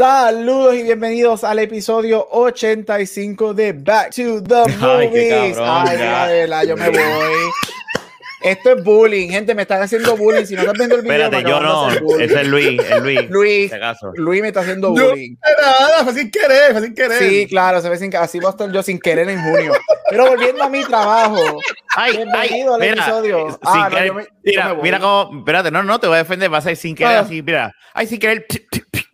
Saludos y bienvenidos al episodio 85 de Back to the Movies. Ay, la yo me voy. Esto es bullying, gente, me están haciendo bullying. Si no estás viendo el video, Espérate, yo no. Ese es Luis, es Luis. Luis, Luis me está haciendo bullying. No, nada, fue sin querer, fue sin querer. Sí, claro, se ve sin así voy a estar yo sin querer en junio. Pero volviendo a mi trabajo. Ay, bienvenido al episodio. Ah, no, yo me, mira, yo me mira cómo, espérate, no, no te voy a defender, vas a ir sin querer ah. así, mira. Ay, sin querer.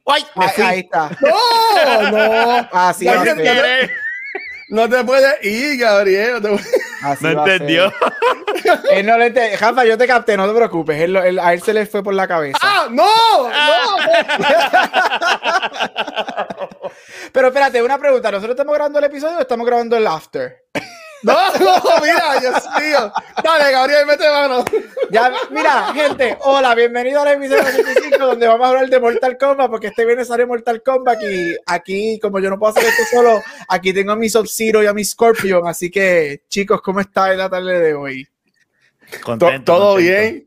¡Ay! ahí, está. No, no. Así va No te puedes ir, Gabriel. No, no entendió. él no le entendió. Jafa, yo te capté, no te preocupes. Él, él, a él se le fue por la cabeza. ¡Ah! ¡No! ¡No! Pero espérate, una pregunta. ¿Nosotros estamos grabando el episodio o estamos grabando el after? No, no, mira, Dios mío. Dale, Gabriel, mete mano. Ya, mira, gente, hola, bienvenido al episodio 25 donde vamos a hablar de Mortal Kombat porque este viernes sale Mortal Kombat y aquí, como yo no puedo hacer esto solo, aquí tengo a mi Sub-Zero y a mi Scorpion, así que, chicos, ¿cómo está en la tarde de hoy? Contento, ¿Todo bien?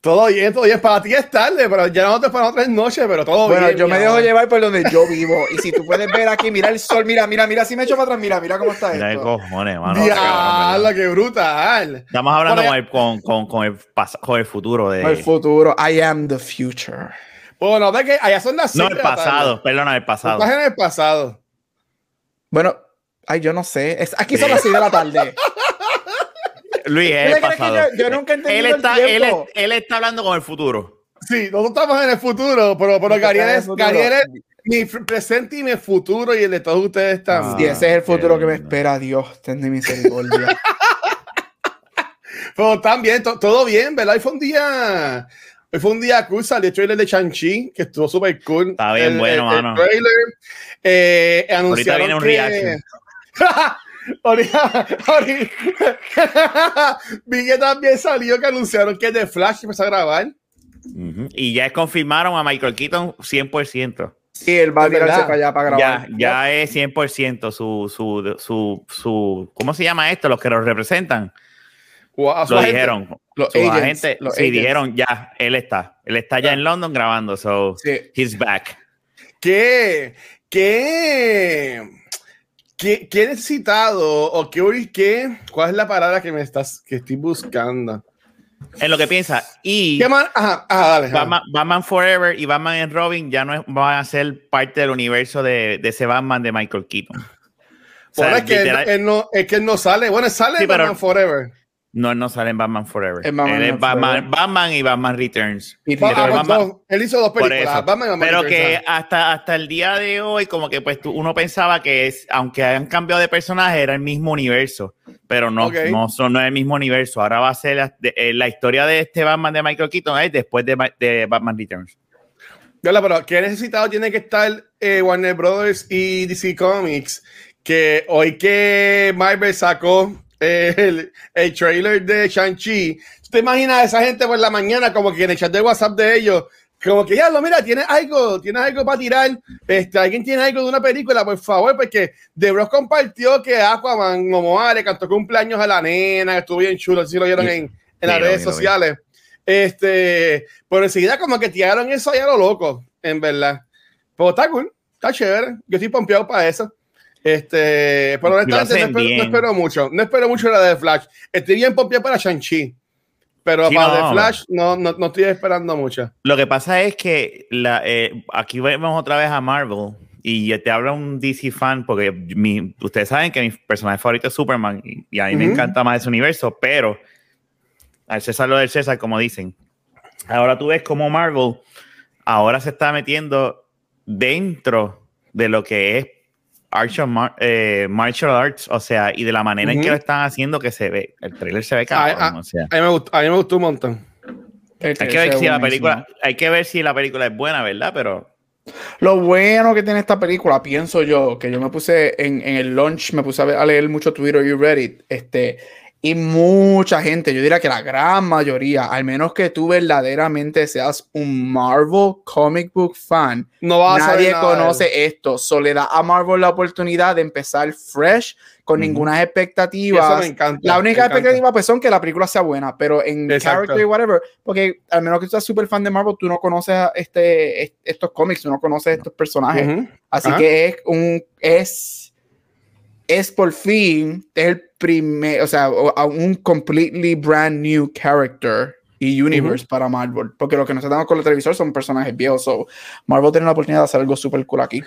Todo bien, todo bien. Para ti es tarde, pero ya no te para tres noches, pero todo bien. Bueno, yo me dejo llevar por donde yo vivo. Y si tú puedes ver aquí, mira el sol, mira, mira, mira, si me echo para atrás, mira, mira cómo está mira esto. cojones, mano. Diablo, qué brutal. Estamos hablando con el, con, con, con, el con el futuro de... El futuro. I am the future. Bueno, ve que allá son las No, el pasado, perdona, el pasado. Estás en el pasado. Bueno, ay, yo no sé. Es, aquí son las 6 de la tarde. Luis, es el pasado. Yo, nunca entendí él está, el. Él, él, está hablando con el futuro. Sí, nosotros estamos en el futuro, pero, pero Gabriel es, Gabriel es mi presente y mi futuro y el de todos ustedes también. Sí, ese es el futuro que me espera. Dios, ten de misericordia. pero también, to, todo bien, ¿verdad? Hoy fue un día... Hoy fue un día cool, salió el trailer de Shang-Chi, que estuvo súper cool. Está bien el, bueno, el, mano. El trailer, eh, anunciaron Ahorita viene un que... reaction. Vi que también salió que anunciaron que The Flash empezó a grabar. Uh -huh. Y ya confirmaron a Michael Keaton 100%. Sí, él va a tirarse para allá para grabar. Ya, ya es 100% su, su, su, su, ¿cómo se llama esto? Los que los representan. Wow, lo dijeron. Los su agents, agente, los sí, agents. dijeron ya, él está. Él está ya en London grabando, so Sí. he's back. ¿Qué? ¿Qué? ¿Qué, qué necesitado o qué, qué, cuál es la palabra que me estás que estoy buscando? En lo que piensa. Y ¿Qué más? Ajá, ajá, dale. Batman, Batman Forever y Batman and Robin ya no es- van a ser parte del universo de, de ese Batman de Michael Keaton. O sea, es, que él, él no, es que él no sale. Bueno, sale Sí, pero- Batman Forever. No, no sale en Batman Forever. En Batman Él es Batman, Forever. Batman y Batman Returns. Y Batman- dos. él hizo dos películas. Batman y Batman Pero Returns, que hasta, hasta el día de hoy, como que pues tú- uno pensaba que es, aunque hayan cambiado de personaje, era el mismo universo. Pero no, no, son, no es el mismo universo. Ahora va a ser la, de- eh, la historia de este Batman de Michael Keaton es después de, de Batman Returns. Pero ¿qué necesitado tiene que estar eh, Warner Brothers y DC Comics? Que hoy que Marvel sacó eh, el, el trailer de Shang-Chi, ¿tú ¿te imaginas a esa gente por la mañana como que en el chat de WhatsApp de ellos? Como que ya lo mira, tienes algo, tienes algo para tirar. Este, alguien tiene algo de una película, por favor, porque The Bros compartió que Aquaman Momoa le cantó cumpleaños a la nena, estuvo bien chulo, si lo vieron Sí. en, en Sí, las redes sociales. Este, pero enseguida como que tiraron eso ahí a lo loco, en verdad. Pero está cool, está chévere. Yo estoy pompeado para eso. Este, pero honestamente no espero, no espero mucho. No espero mucho la de Flash. Estoy bien pompeado para Shang-Chi. Pero Sí, para no. The Flash no, no, no estoy esperando mucho. Lo que pasa es que la, eh, aquí vemos otra vez a Marvel y te habla un DC fan porque mi- ustedes saben que mi personaje favorito es Superman y, y a mí me encanta más ese universo, pero al César lo del César, como dicen. Ahora tú ves como Marvel ahora se está metiendo dentro de lo que es mar- eh, martial arts, o sea, y de la manera en que lo están haciendo que se ve, el trailer se ve cabrón, ah, o sea. A mí me gustó, a mí me gustó un montón. Hay que ver si la película, hay que ver si la película es buena, ¿verdad? Pero Lo bueno que tiene esta película, pienso yo, que yo me puse en, en el launch, me puse a, ver- a leer mucho Twitter y Reddit, este, Y mucha gente, yo diría que la gran mayoría, al menos que tú verdaderamente seas un Marvel comic book fan, No va a saber nadie él. conoce esto. So le da a Marvel la oportunidad de empezar fresh, con Ujú. ninguna expectativa. me encanta. La única expectativa pues son que la película sea buena, pero en Exacto. character y whatever, porque al menos que tú seas súper fan de Marvel, tú no conoces a este, est- estos cómics, tú no conoces estos personajes. Ujú. Así Ajá. que es un es es por fin es el primer, o sea, un completely brand new character y universe para Marvel, porque lo que nos estamos con el televisor son personajes viejos, so Marvel tiene la oportunidad de hacer algo súper cool aquí.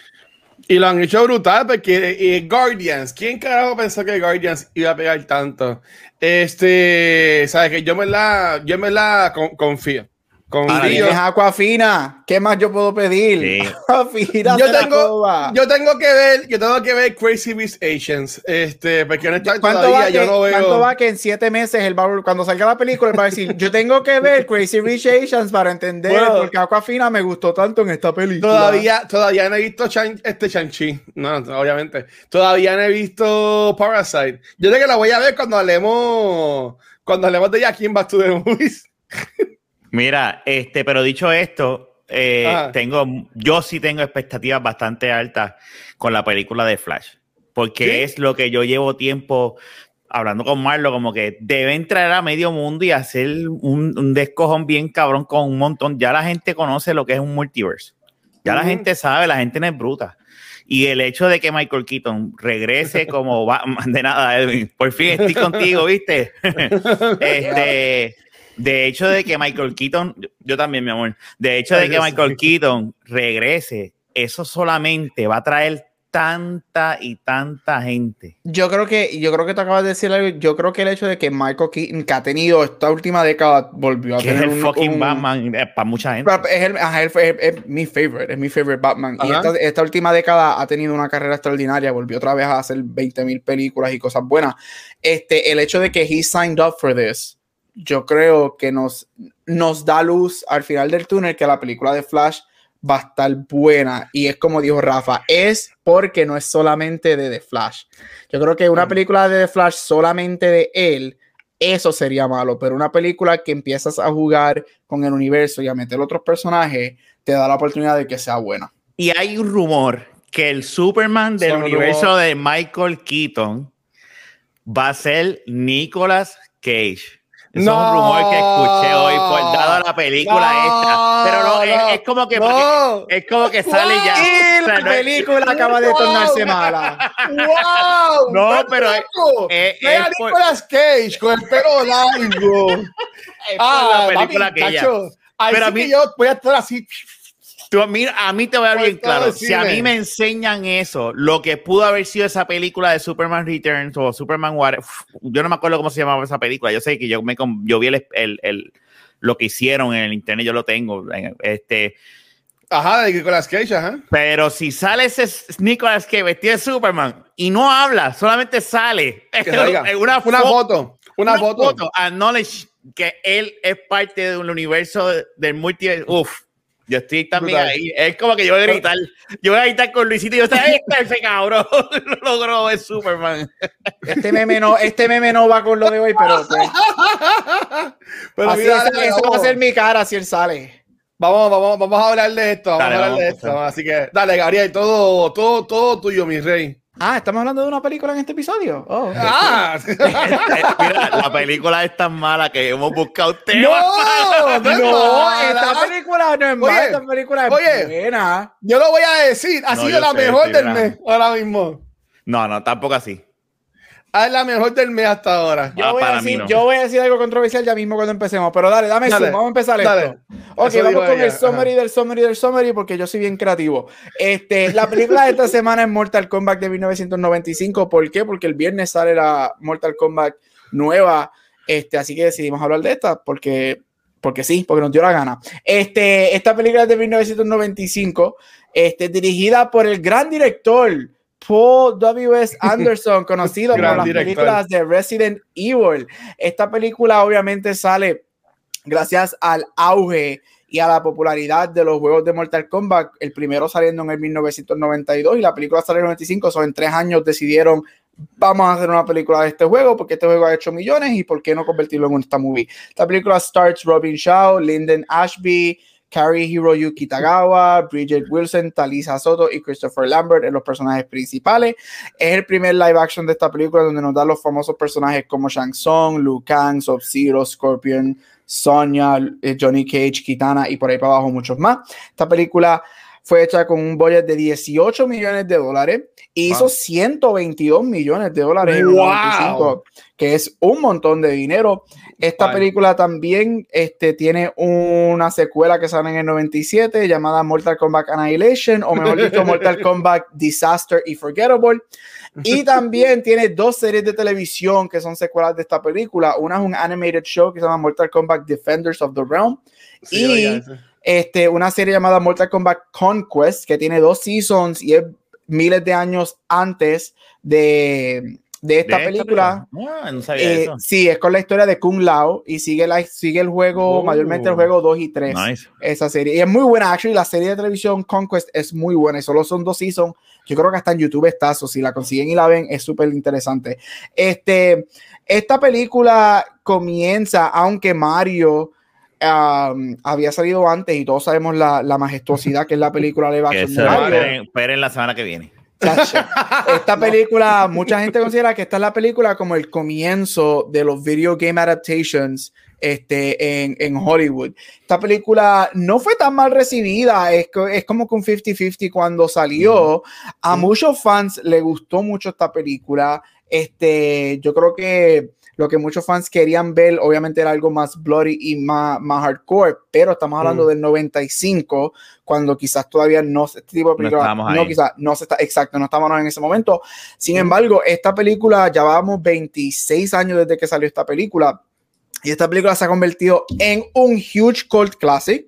Y lo han hecho brutal porque eh, Guardians, ¿quién carajo pensó que Guardians iba a pegar tanto? Este, sabes que yo me la, yo me la con- confío. Ahora, Confío. tienes Aquafina, ¿qué más yo puedo pedir? Sí. Aquafina Yo tengo, yo tengo que ver, yo tengo que ver Crazy Rich Asians, este, porque honestamente ¿Cuánto todavía va, yo que, no veo. cuánto va que en siete meses el Barbie- cuando salga la película él va a decir yo tengo que ver Crazy Rich Asians para entender Bueno. por qué Aquafina me gustó tanto en esta película Todavía, todavía no he visto Chan- este Shang-Chi. No, no, obviamente. Todavía no he visto Parasite. Yo sé que la voy a ver cuando hablemos, cuando hablemos de Jackie Back to the Movies. Mira, este, pero dicho esto, eh, tengo, yo sí tengo expectativas bastante altas con la película de Flash, porque ¿Sí? es lo que yo llevo tiempo hablando con Marlo, como que deben traer a medio mundo y hacer un, un descojón bien cabrón con un montón. Ya la gente conoce lo que es un multiverse. Ya la gente sabe, la gente no es bruta. Y el hecho de que Michael Keaton regrese como Batman, de nada, Edwin, por fin estoy contigo, ¿viste? este, de hecho de que Michael Keaton, yo también, mi amor, de hecho de que Michael. Keaton regrese, eso solamente va a traer tanta y tanta gente. yo creo que yo creo que te acabas de decir algo yo creo que el hecho de que Michael Keaton que ha tenido esta última década volvió a Que es tener el un- fucking un- Batman eh, para mucha gente. Pero Es, el- él fue- es, es mi favorite, es mi favorite Batman. Y esta, esta última década ha tenido una carrera extraordinaria, volvió otra vez a hacer 20 mil películas y cosas buenas. Este, el hecho de que he signed up for this, yo creo que nos, nos da luz al final del túnel que la película de Flash va a estar buena. Y es como dijo Rafa, es porque no es solamente de The Flash. Yo creo que una película de The Flash solamente de él, eso sería malo, pero una película que empiezas a jugar con el universo y a meter otros personajes, te da la oportunidad de que sea buena. Y hay un rumor que el Superman del Son universo rumor. de Michael Keaton va a ser Nicolas Cage. Eso No. es un rumor que escuché hoy por dado la película No, esta. Pero no, es- es, como que no. es como que sale ya. Y O sea, la es- película acaba de No. tornarse mala. ¡Wow! No, ¡Estás pero es- es- a Nicolas Cage con el pelo largo. Es por la película cacho, ahí Pero a mí- que yo voy a estar así. Tú, a, mí, a mí te voy a dar bien todo claro. Si a mí me enseñan eso, lo que pudo haber sido esa película de Superman Returns o Superman What, uf, yo no me acuerdo cómo se llamaba esa película. Yo sé que yo me yo vi el, el- el- lo que hicieron en el internet, yo lo tengo. en- Este, Ajá, de Nicolas Cage, ajá. pero si sale ese Nicolas que vestido de Superman y no habla, solamente sale Que salga. en una, Una fo- foto. Una, foto. acknowledge que él es parte de un universo del multiverso. Uf, yo estoy también Brutal. ahí. Es como que yo voy a gritar. Yo voy a gritar con Luisito y yo, ahí está ese cabrón. Lo logró es Superman. Este meme no, este meme no va con lo de hoy, pero pues, Pero así mira, esa va a ser mi cara si él sale. Vamos, vamos, vamos a hablar de esto. Vamos Dale, a hablar vamos de esto. Así que, dale, Gabriel, todo, todo, todo tuyo, mi rey. Ah, estamos hablando de una película en este episodio. Oh. ¡Ah! Mira, la película es tan mala que hemos buscado temas. ¡No! ¡No! esta película no es Oye, mala, esta película es oye. buena. Yo lo voy a decir. Ha No, sido la sé, mejor del mes ahora mismo. No, no, tampoco así. Ah, Es la mejor del mes hasta ahora. Yo, Ah, voy a para mí decir, no. yo voy a decir algo controversial ya mismo cuando empecemos, pero dale, dame Dale, zoom, vamos a empezar dale. esto. Ok, Eso vamos con ella, el summary del summary del summary porque yo soy bien creativo. Este, la película de esta semana es Mortal Kombat de 1995. ¿Por qué? Porque el viernes sale la Mortal Kombat nueva. Este, así que decidimos hablar de esta porque, porque sí, porque nos dio la gana. Este, esta película es de 1995, este, dirigida por el gran director Paul W.S. Anderson, conocido por las director. películas de Resident Evil. Esta película obviamente sale gracias al auge y a la popularidad de los juegos de Mortal Kombat, el primero saliendo en el 1992 y la película sale en el 95, so en tres años decidieron vamos a hacer una película de este juego porque este juego ha hecho millones y por qué no convertirlo en esta movie. Esta película starts Robin Shaw, Lyndon Ashby, Carrie Hiroyuki Tagawa, Bridget Wilson, Talisa Soto y Christopher Lambert en los personajes principales. Es el primer live action de esta película donde nos dan los famosos personajes como Shang Tsung, Liu Kang, Sub-Zero, Scorpion, Sonya, eh, Johnny Cage, Kitana y por ahí para abajo muchos más. Esta película fue hecha con un budget de 18 millones de dólares y hizo 122 millones de dólares wow. Que es un montón de dinero. Esta película también este, tiene una secuela que sale en el 97 llamada Mortal Kombat Annihilation, o mejor dicho, Mortal Kombat Disaster y Forgettable. Y también tiene dos series de televisión que son secuelas de esta película. Una es un animated show que se llama Mortal Kombat Defenders of the Realm. Sí, y este, una serie llamada Mortal Kombat Conquest, que tiene dos seasons y es miles de años antes de, de esta ¿De película. Ah, no sabía Eh, eso. sí, es con la historia de Kung Lao y sigue, la, sigue el juego, Oh. mayormente el juego 2 y 3. Nice. Esa serie. Y es muy buena, actually. La serie de televisión Conquest es muy buena y solo son dos seasons. Yo creo que hasta en YouTube está, o si la consiguen y la ven, es súper interesante. Este, esta película comienza, aunque Mario um, había salido antes y todos sabemos la, la majestuosidad que es la película action de esperen, esperen la semana que viene. Chacho, Esta película, mucha gente considera que esta es la película como el comienzo de los video game adaptations este, en, en Hollywood. Esta película no fue tan mal recibida, es, es como que un 50-50 cuando salió. A muchos fans le gustó mucho esta película. Este, yo creo que lo que muchos fans querían ver, obviamente, era algo más bloody y más, más hardcore, pero estamos hablando Mm. del 95, cuando quizás todavía no este tipo de película, no, ahí. quizás no se está, exacto, no estábamos en ese momento. Sin embargo, esta película, ya vamos 26 años desde que salió esta película, y esta película se ha convertido en un huge cult classic.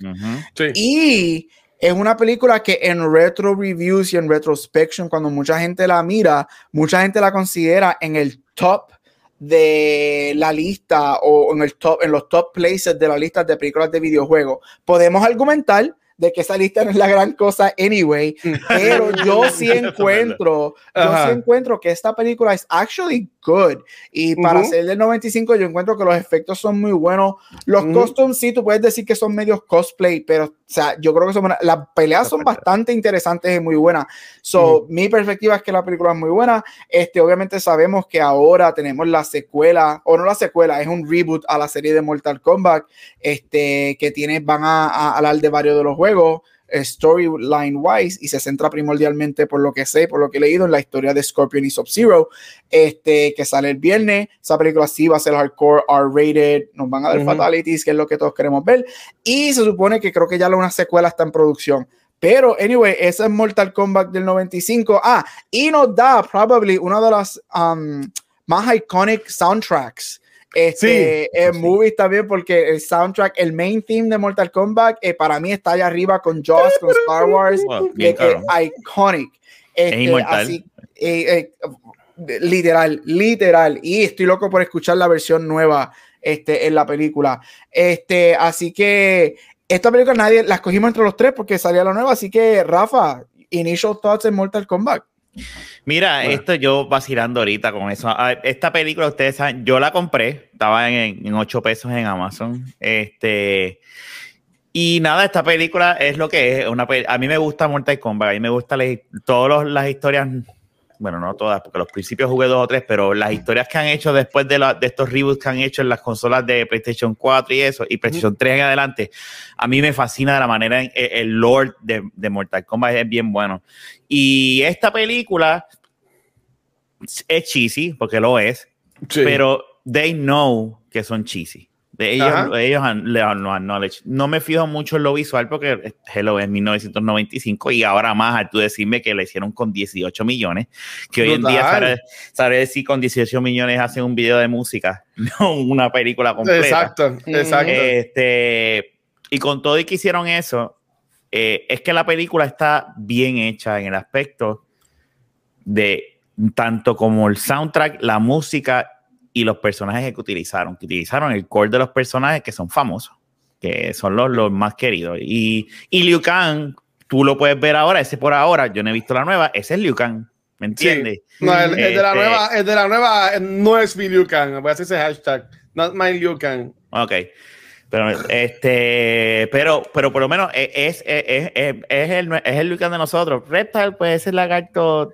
Sí. Y es una película que en retro reviews y en retrospection, cuando mucha gente la mira, mucha gente la considera en el top de la lista o en el top en los top places de la lista de películas de videojuegos. Podemos argumentar de que esa lista no es la gran cosa anyway, pero yo sí encuentro, yo sí encuentro que esta película es actually good y para Ujú. ser del 95 yo encuentro que los efectos son muy buenos. Los Ujú. costumes sí, tú puedes decir que son medios cosplay, pero sea, yo creo que son buenas. Las peleas son bastante interesantes y muy buenas. So, mi perspectiva es que la película es muy buena. Este, obviamente sabemos que ahora tenemos la secuela, o no la secuela, es un reboot a la serie de Mortal Kombat, este, que tiene, van a, a hablar de varios de los juegos storyline wise y se centra primordialmente por lo que sé, por lo que he leído en la historia de Scorpion y Sub-Zero, este, que sale el viernes. Esa película sí va a ser hardcore, R-rated, nos van a dar Ujú. fatalities, que es lo que todos queremos ver. Y se supone que creo que ya una secuela está en producción. Pero, anyway, esa es Mortal Kombat del 95. Ah, y nos da, probably, una de las um, más iconic soundtracks. Este, Sí. en Sí. movies también, porque el soundtrack, el main theme de Mortal Kombat, eh, para mí está allá arriba con Jaws, con Star Wars, Wow, de bien que cabrón. iconic. Este, inmortal. así, eh, eh, literal, literal. Y estoy loco por escuchar la versión nueva este, en la película. Este, así que esta película nadie la escogimos entre los tres porque salía la nueva. Así que, Rafa, initial thoughts en Mortal Kombat. Mira, Bueno. esto yo vacilando ahorita con eso. Esta película, ustedes saben, yo la compré, estaba en, en 8 pesos en Amazon. Este. Y nada, esta película es lo que es. Una a mí me gusta Mortal Kombat, a mí me gustan todas las historias, bueno, no todas, porque los principios jugué dos o tres, pero las historias que han hecho después de, la- de estos reboots que han hecho en las consolas de PlayStation 4 y eso, y PlayStation 3 en adelante, a mí me fascina de la manera en el, el lore de, de Mortal Kombat es bien bueno. Y esta película es cheesy, porque lo es, Sí. pero they know que son cheesy. De ellos, Ajá. ellos han- le han- lo acknowledge. No me fijo mucho en lo visual porque Hello es 1995 y ahora más al tú decirme que le hicieron con 18 millones, que hoy en día Brutal. sabe, sabe decir con 18 millones hacen un video de música, no una película completa. Exacto, exacto. Este, y con todo y que hicieron eso, eh, es que la película está bien hecha en el aspecto de tanto como el soundtrack, la música y los personajes que utilizaron. Que utilizaron el core de los personajes que son famosos, que son los, los más queridos. Y, y Liu Kang, tú lo puedes ver ahora, ese por ahora, yo no he visto la nueva, ese es Liu Kang. ¿Me entiendes? No, el, el de la Este- nueva, el de la nueva no es mi Liu Kang. Voy a hacer ese hashtag. Not my Liu Kang. Ok. Pero, este, pero, pero por lo menos es, es, es, es, es el, es el Lucan de nosotros. Reptile, pues ese lagarto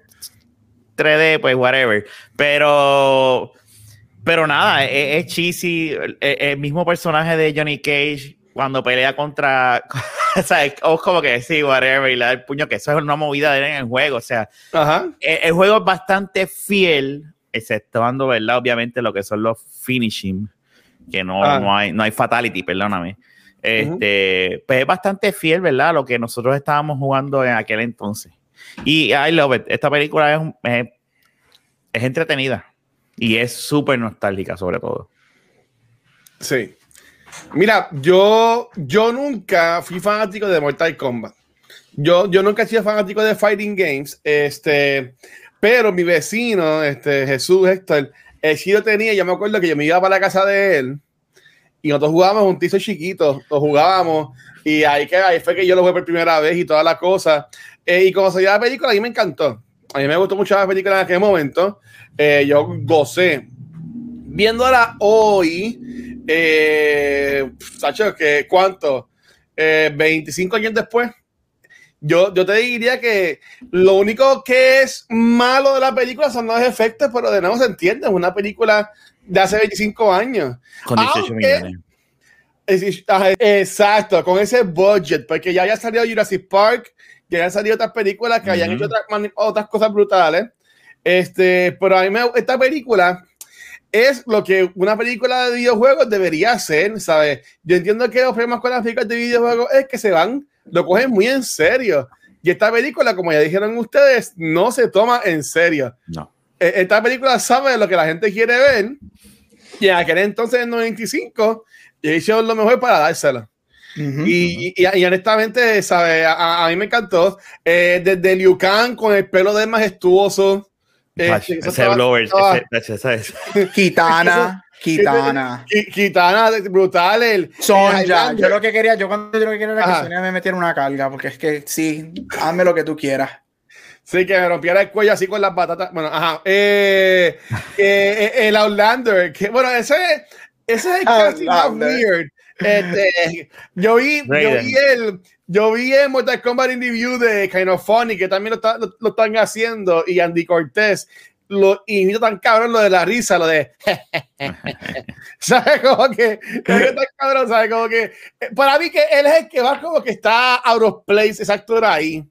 3D, pues whatever. Pero, pero nada, es, es cheesy. El, el mismo personaje de Johnny Cage cuando pelea contra, o sea, es como que sí, whatever, y le da el puño, que eso es una movida de él en el juego. O sea, Ajá. el, el juego es bastante fiel, exceptuando, ¿verdad? Obviamente lo que son los finishing, que no, Ah. no, hay, no hay fatality, perdóname. Este, Pues es bastante fiel, ¿verdad? a Lo que nosotros estábamos jugando en aquel entonces. Y I love it. Esta película es, es, es entretenida y es súper nostálgica, sobre todo. Sí. Mira, yo, yo nunca fui fanático de Mortal Kombat. Yo, yo nunca he sido fanático de Fighting Games. Este, pero mi vecino, este, Jesús Héctor, sí lo tenía. Yo me acuerdo que yo me iba para la casa de él y nosotros jugábamos un tizo chiquito, lo jugábamos y ahí, que, ahí fue que yo lo jugué por primera vez y toda la cosa. Eh, y como se la película, a mí me encantó. A mí me gustó mucho la película en aquel momento. Eh, yo gocé. Viéndola hoy, eh, Sacho, que ¿cuánto? Eh, 25 años después. Yo, yo te diría que lo único que es malo de la película son los efectos, pero de nuevo se entiende, es una película de hace 25 años. Con 18 Aunque- millones. Ajá, Exacto, con ese budget, porque ya había salido Jurassic Park, ya habían salido otras películas que habían Ujú. hecho otras, otras cosas brutales. Este, pero a mí me, esta película es lo que una película de videojuegos debería ser, ¿sabes? Yo entiendo que los problemas con las películas de videojuegos es que se van, lo cogen muy en serio. Y esta película, como ya dijeron ustedes, no se toma en serio. No. Eh, Esta película sabe lo que la gente quiere ver. Y en aquel entonces, en 95, y hicieron lo mejor para dárselo. Ujú. Y, y, y honestamente, ¿sabe? A- A, mí me encantó. Eh, desde Liu Kang con el pelo de majestuoso. Eh, Ese estaba- blower, estaba- ese- ese- ese- Kitana, Kitana. Ki- Kitana, brutal. El, Sonja, yo lo que quería, yo cuando yo lo que quería era que Ajá. Sonia me metiera una carga, porque es que sí, hazme lo que tú quieras. Sí, que me rompiera el cuello así con las batatas. Bueno, ajá. Eh, eh, eh, el Outlander. Que, bueno, ese, ese es el casting más weird. Este, yo vi, yo vi el, yo vi el Mortal Kombat Interview de Kind of Funny, que también lo, está- lo- lo están haciendo, y Andy Cortés. Lo imito tan cabrón lo de la risa, lo de. ¿Sabes? Como que. como que tan cabrón, ¿sabes? Como que. eh, Para mí, que él es el que va como que está out of place, ese actor ahí.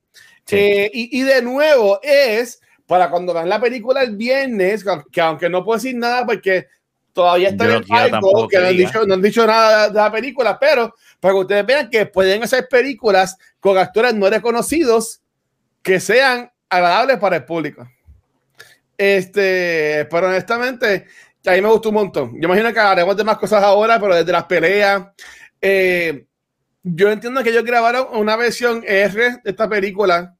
Sí. Eh, y, y de nuevo es para cuando vean la película el viernes, que aunque no puedo decir nada porque todavía está Yo en no algo, que no han, dicho, no han dicho nada de la película, pero para que ustedes vean que pueden hacer películas con actores no reconocidos que sean agradables para el público. Este, pero honestamente, a mí me gustó un montón. Yo imagino que haremos de más cosas ahora, pero desde las peleas. eh, yo entiendo que ellos grabaron una versión R de esta película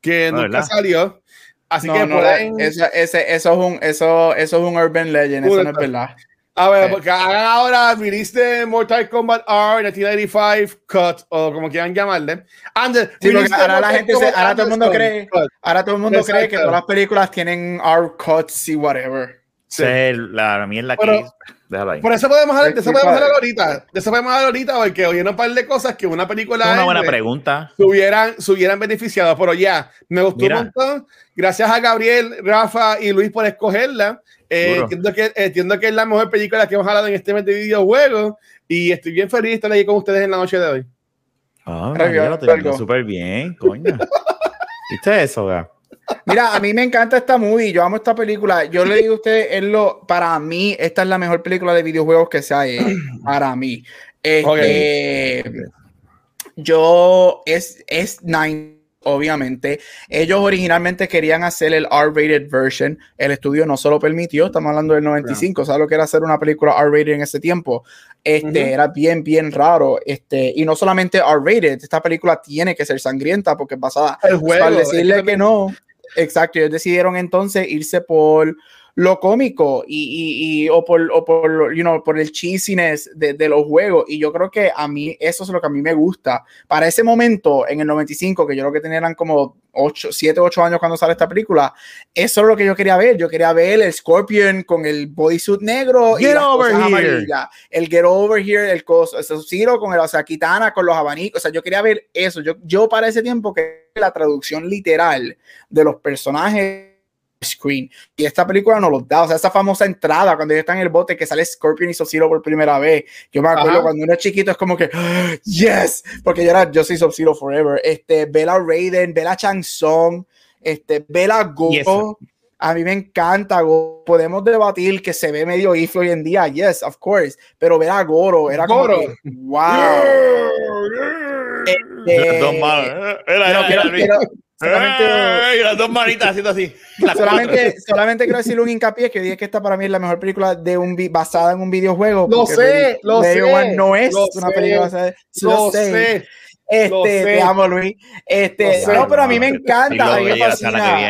que Ah, nunca ¿verdad? salió. Así no, que no, pueden. ese, ese- eso, es un, eso, eso es un urban legend, eso no es Puta. verdad. A ver, Eh. porque hagan ahora de Mortal Kombat R 1995 Cut, o como quieran llamarle. And the Sí, ahora la gente se- ahora todo el mundo cree- Cut. Ahora todo el mundo cree que Exacto. todas las películas tienen R cuts y whatever. Sí. esa es la mierda que Déjalo ahí. Por eso podemos hablar, de eso podemos hablar ahorita. De eso podemos hablar ahorita, porque oyeron un par de cosas que una película una buena pregunta. se hubieran, se hubieran beneficiado. Pero ya, me gustó Mira. un montón. Gracias a Gabriel, Rafa y Luis por escogerla. Eh, entiendo, que, entiendo que es la mejor película que hemos hablado en este mes de videojuegos. Y estoy bien feliz de estar ahí con ustedes en la noche de hoy. Ah, María, lo estoy viendo algo. súper bien, coño. ¿Viste eso, ga? Mira, a mí me encanta esta movie, yo amo esta película. Yo le digo a ustedes, es lo, para mí, esta es la mejor película de videojuegos que se ha hecho. Para mí. Este, Yo, es, es Nine, obviamente. Ellos originalmente querían hacer el R-rated version. El estudio no se lo permitió. Estamos hablando del 95. ¿Sabes lo que era hacer una película R-rated en ese tiempo? Este. Era bien, bien raro. Este, y no solamente R-rated, esta película tiene que ser sangrienta porque es basada El juego. para decirle es que no. Exacto, ellos decidieron entonces irse por lo cómico y, y, o, por, o por, you know, por el cheesiness de, de, los juegos. Y yo creo que a mí eso es lo que a mí me gusta. Para ese momento, en el 95, que yo lo que tenía eran como 8, 7, 8 años cuando sale esta película, eso es lo que yo quería ver. Yo quería ver el Scorpion con el bodysuit negro get y over here. el Get Over Here, el coso, Ciro con el, o sea, Kitana con los abanicos. O sea, yo quería ver eso. Yo, yo para ese tiempo que la traducción literal de los personajes screen. Y esta película nos lo da, o sea, esa famosa entrada cuando ellos están en el bote que sale Scorpion y Sub-Zero por primera vez. Yo me acuerdo cuando uno es chiquito es como que, yes, porque yo, era, yo soy Sub-Zero forever. Este, Bella Raiden, Bella Changsong, este, Bella Go. A mí me encanta Go. Podemos debatir que se ve medio ifo hoy en día, yes, of course, pero ver a Goro era como que, wow. Este, dos manos. Era, era, era, Solamente, y las dos manitas haciendo así. Solamente, solamente quiero decir un hincapié que dije que esta para mí es la mejor película de un basada en un videojuego. Lo sé, lo sé. no es una película basada. Lo, sé. Este, te amo, Luis. Este, no, pero a mí me encanta. A mí me fascina.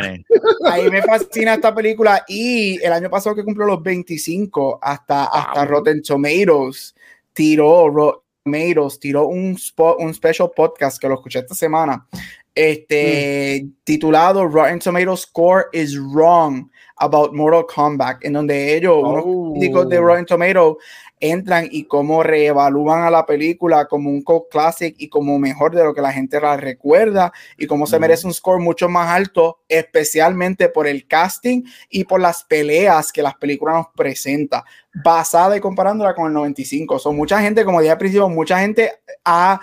A mí me fascina esta película. Y el año pasado que cumplió los 25, hasta, hasta Rotten Tomatoes tiró, Rotten Tomatoes tiró un, spot, un special podcast que lo escuché esta semana este, mm. titulado Rotten Tomatoes Score is Wrong About Mortal Kombat, en donde ellos, unos oh. críticos de Rotten Tomatoes, entran y cómo reevalúan a la película como un cult classic y como mejor de lo que la gente la recuerda y cómo se merece un score mucho más alto, especialmente por el casting y por las peleas que las películas nos presenta, basada y comparándola con el 95. Son mucha gente, como dije al principio, mucha gente ha,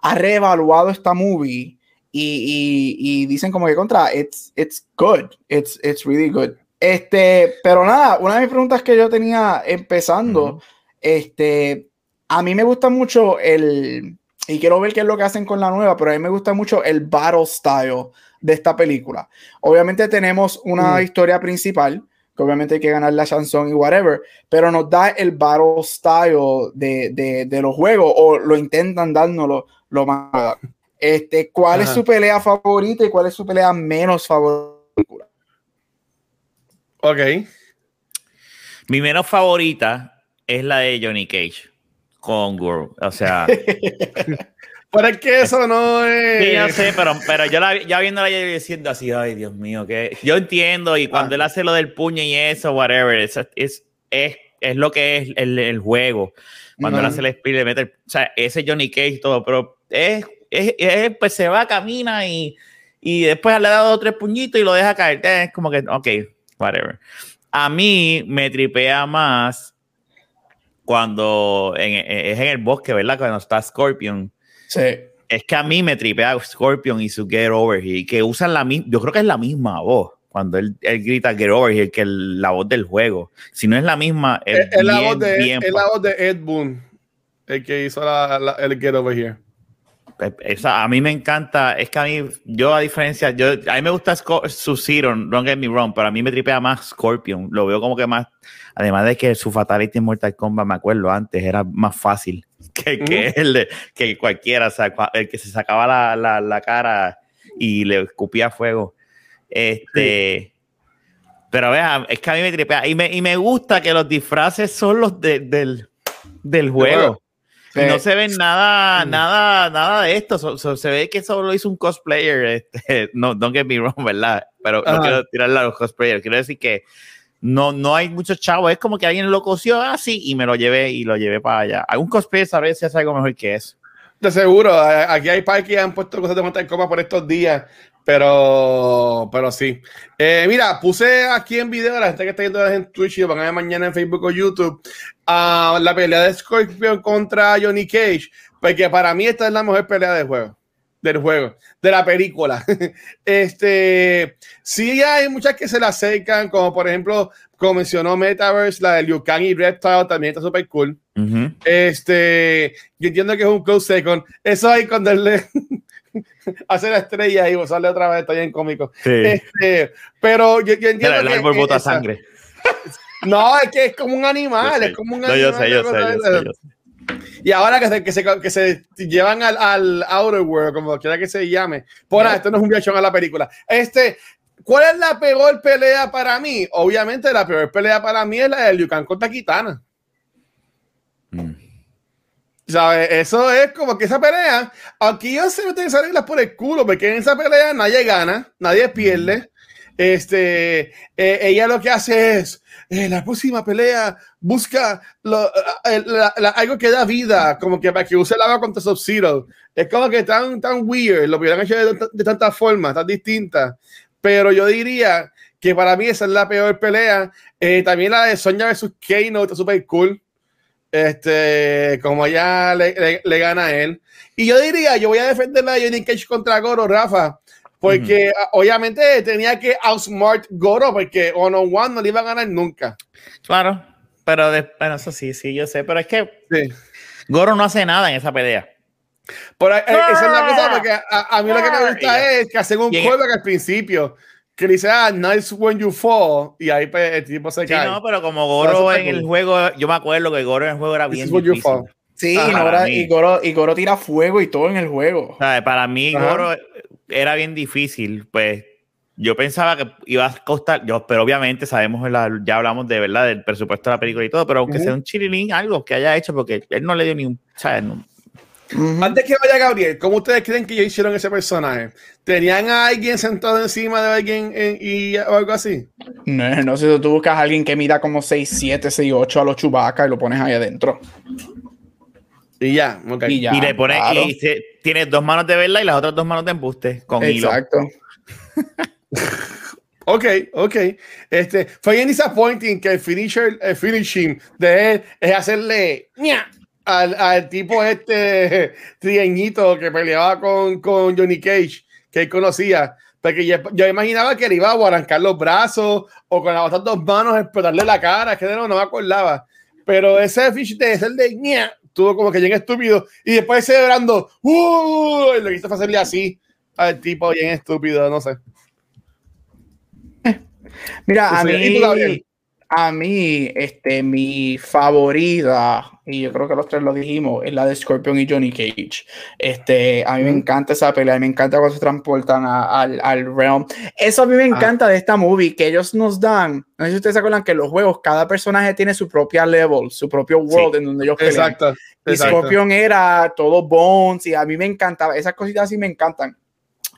ha reevaluado esta movie y, y, dicen como que contra, it's, it's good, it's, it's really good. Este, pero nada, una de mis preguntas que yo tenía empezando, este, a mí me gusta mucho el, y quiero ver qué es lo que hacen con la nueva, pero a mí me gusta mucho el battle style de esta película. Obviamente tenemos una mm. historia principal, que obviamente hay que ganar la chanson y whatever, pero nos da el battle style de, de, de los juegos, o lo intentan dárnoslo lo más este, ¿Cuál es su pelea favorita y cuál es su pelea menos favorita? Ok. Mi menos favorita es la de Johnny Cage con Guru. O sea. Pero es que eso no es. Sí, yo sé, pero, pero yo la, ya viéndola y diciendo así, ay, Dios mío, que yo entiendo, y cuando él hace lo del puño y eso, whatever, es, es, es, es lo que es el, el juego. Cuando él hace el speed, le mete, o sea, ese Johnny Cage y todo, pero es pues se va, camina y, y después le ha dado tres puñitos y lo deja caer. Es como que, ok, whatever. A mí me tripea más cuando es en el bosque, ¿verdad? Cuando está Scorpion. Sí. Es que a mí me tripea Scorpion y su Get Over Here, que usan la misma, yo creo que es la misma voz cuando él, él, grita Get Over Here, que la voz del juego. Si no es la misma, es, es la, voz de, es la voz de Ed Boon, el que hizo la, el Get Over Here. Esa, a mí me encanta, es que a mí, yo a diferencia, yo, a mí me gusta Sub-Zero, don't get me wrong, pero a mí me tripea más Scorpion, lo veo como que más, además de que su Fatality en Mortal Kombat, me acuerdo antes, era más fácil que, que el de, que cualquiera, o sea, el que se sacaba la, la, la cara y le escupía fuego. Este, pero vea, es que a mí me tripea, y me, y me gusta que los disfraces son los de, del, del juego. Y no se ve nada, nada, nada de esto. se ve que solo hizo un cosplayer. Este, no, don't get me wrong, ¿verdad? Pero no quiero tirarle a los cosplayers. Quiero decir que no, no hay muchos chavos. Es como que alguien lo cosió así y me lo llevé y lo llevé para allá. Algún cosplayer sabe si hace algo mejor que eso. De seguro. Aquí hay parques que han puesto cosas de montar coma por estos días. Pero, pero sí. Eh, mira, puse aquí en video a la gente que está viendo en Twitch y lo van a ver mañana en Facebook o YouTube a la pelea de Scorpion contra Johnny Cage, porque para mí esta es la mejor pelea del juego, del juego, de la película. este, sí hay muchas que se la acercan, como por ejemplo, como mencionó Metaverse, la de Liu Kang y Reptile también está súper cool. Este, yo entiendo que es un close second. Eso hay cuando le hace la estrella y sale otra vez, está bien cómico. Este, pero yo, entiendo el, árbol bota sangre. no, es que es como un animal, es como un animal. yo sé, yo sé, Y ahora que se, que se, que se llevan al, al, Outer World, como quiera que se llame, por esto no es un viachón a la película. Este, ¿cuál es la peor pelea para mí? Obviamente la peor pelea para mí es la de Liu Kang contra Kitana. Mm. ¿Sabes? Eso es como que esa pelea, aquí yo se meten reglas por el culo, porque en esa pelea nadie gana, nadie pierde. Este, eh, ella lo que hace es, eh, la próxima pelea busca lo- eh, la- la- algo que da vida, como que para que use el agua contra Sub-Zero. Es como que tan, tan weird, lo hubieran hecho de, de tantas formas, tan distintas. Pero yo diría que para mí esa es la peor pelea. Eh, también la de Sonya versus Kano está súper cool. Este, como ella le, le- le gana a él. Y yo diría, yo voy a defender la Johnny Cage contra Goro, Rafa, porque ah, obviamente tenía que outsmart Goro, porque one on one no le iba a ganar nunca. Claro, pero de- bueno, eso sí, sí, yo sé, pero es que Sí. Goro no hace nada en esa pelea. Pero eh, esa es la cosa, porque a, a mí lo que me gusta Ya. es que hacen un callback al principio, que dice, ah, nice when you fall, y ahí pues, el tipo se Sí, cae. no, pero como Goro en el juego, yo me acuerdo que Goro en el juego era bien difícil. fall. Sí, Ajá, y, Goro, y, Goro, y Goro tira fuego y todo en el juego. Sea, para mí Ajá. Goro era bien difícil, pues yo pensaba que iba a costar, yo, pero obviamente sabemos, la- ya hablamos de verdad del presupuesto de la película y todo, pero aunque Ujú. sea un chirilín, algo que haya hecho, porque él no le dio ni un, ¿sabes? No- Antes que vaya Gabriel, ¿cómo ustedes creen que ellos hicieron ese personaje? ¿Tenían a alguien sentado encima de alguien en- y o algo así? No, no sé, tú buscas a alguien que mida como 6, 7, 6, 8 a los chubacas y lo pones ahí adentro. Y ya, ok. Y ya. y le pone, claro. y se- tiene dos manos de verla y las otras dos manos de embuste con hilo. Exacto. Ok, ok. Este, fue bien disappointing que el finisher, el finishing de él es hacerle ña al, al tipo este trieñito que peleaba con, con Johnny Cage, que él conocía. Porque yo, yo imaginaba que le iba a arrancar los brazos o con las dos manos explotarle la cara, que no, no me acordaba. Pero ese fish de ese de ña, tuvo como que bien estúpido. Y después celebrando, ¡uh! Y lo hizo hacerle así al tipo bien estúpido, no sé. Mira, a Sí, sí. ¿Y tú, mí? A mí, este, mi favorita, y yo creo que los tres lo dijimos, es la de Scorpion y Johnny Cage. Este, a mí me encanta esa pelea, y me encanta cuando se transportan a- al, al realm. Eso a mí me Ah. encanta de esta movie, que ellos nos dan, no sé si ustedes se acuerdan que en los juegos cada personaje tiene su propia level, su propio world en donde ellos pelean. Exacto. Y exacto. Scorpion era todo bones y a mí me encantaba, esas cositas así me encantan.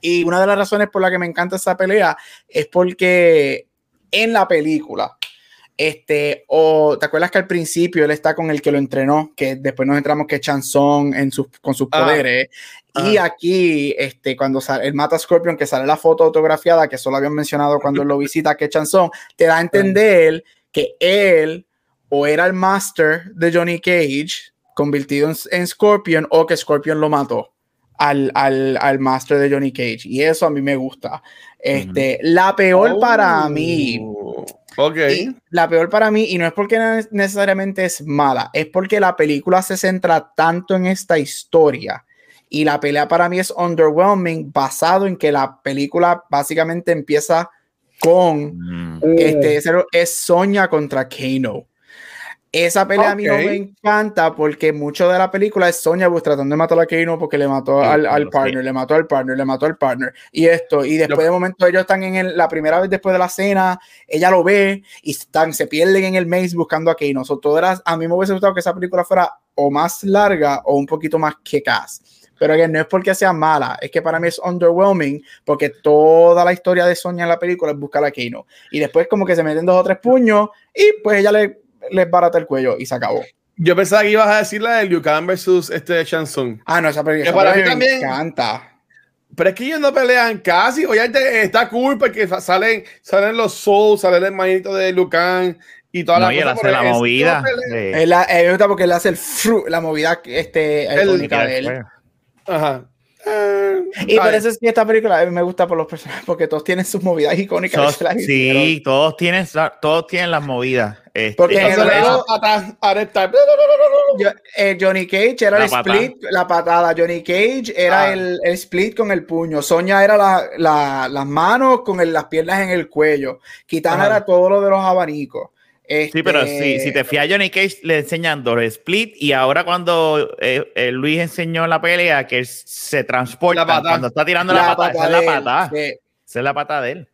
Y una de las razones por la que me encanta esa pelea es porque en la película, este, o te acuerdas que al principio él está con el que lo entrenó, que después nos entramos que es Chanson en sus, con sus Ah. poderes. Y aquí, este, cuando sale, él mata a Scorpion, que sale la foto autografiada, que solo habían mencionado cuando lo visita, que es Chanson, te da a entender que él o era el master de Johnny Cage, convertido en, en Scorpion, o que Scorpion lo mató al, al, al master de Johnny Cage. Y eso a mí me gusta. Este, La peor para mí, Oh, Ok. y la peor para mí, y no es porque ne- necesariamente es mala, es porque la película se centra tanto en esta historia. Y la pelea para mí es underwhelming, basado en que la película básicamente empieza con Mm. este es, es Sonya contra Kano. Esa pelea a mí no me encanta porque mucho de la película es Sonya pues, tratando de matar a Kano porque le mató Sí, al, al sí. partner, le mató al partner, le mató al partner y esto. Y después Yo- de momento ellos están en el- la primera vez después de la cena, ella lo ve y están, se pierden en el maze buscando a Kano. So, era- a mí me hubiese gustado que esa película fuera o más larga o un poquito más kick-ass. Pero que no es porque sea mala, es que para mí es underwhelming porque toda la historia de Sonya en la película es buscar a Kano. Y después como que se meten dos o tres puños y pues ella le, les barata el cuello y se acabó. Yo pensaba que ibas a decir la de Liu Kang versus este Shansung. Ah, no, esa película, Que esa para mí me también- encanta. Pero es que ellos no pelean casi. Obviamente está cool porque sa- salen, salen los souls, sale el hermanito de Liu Kang y toda No, la y él hace la es- movida. pelea. Él me gusta porque él hace el fru, la movida este, El- de él. Ajá. Eh, Y por eso es que esta película a mí me gusta por los personajes, porque todos tienen sus movidas icónicas. Todos- que se las hicieron. sí, todos tienen, todos tienen las movidas. Este, Porque en el- atrás, arentar, Yo- eh, Johnny Cage era La el patada. split, la patada. Johnny Cage era Ah. el, el split con el puño. Sonia era la- la- las manos con el- las piernas en el cuello. Kitana Ajá. era todo lo de los abanicos. Sí, pero Este, si, si te fías, Johnny Cage le enseñan doble split y ahora cuando eh, eh, Luis enseñó la pelea que se transporta cuando está tirando la, patada, esa es la de él, patada. sí. Esa es la patada de él.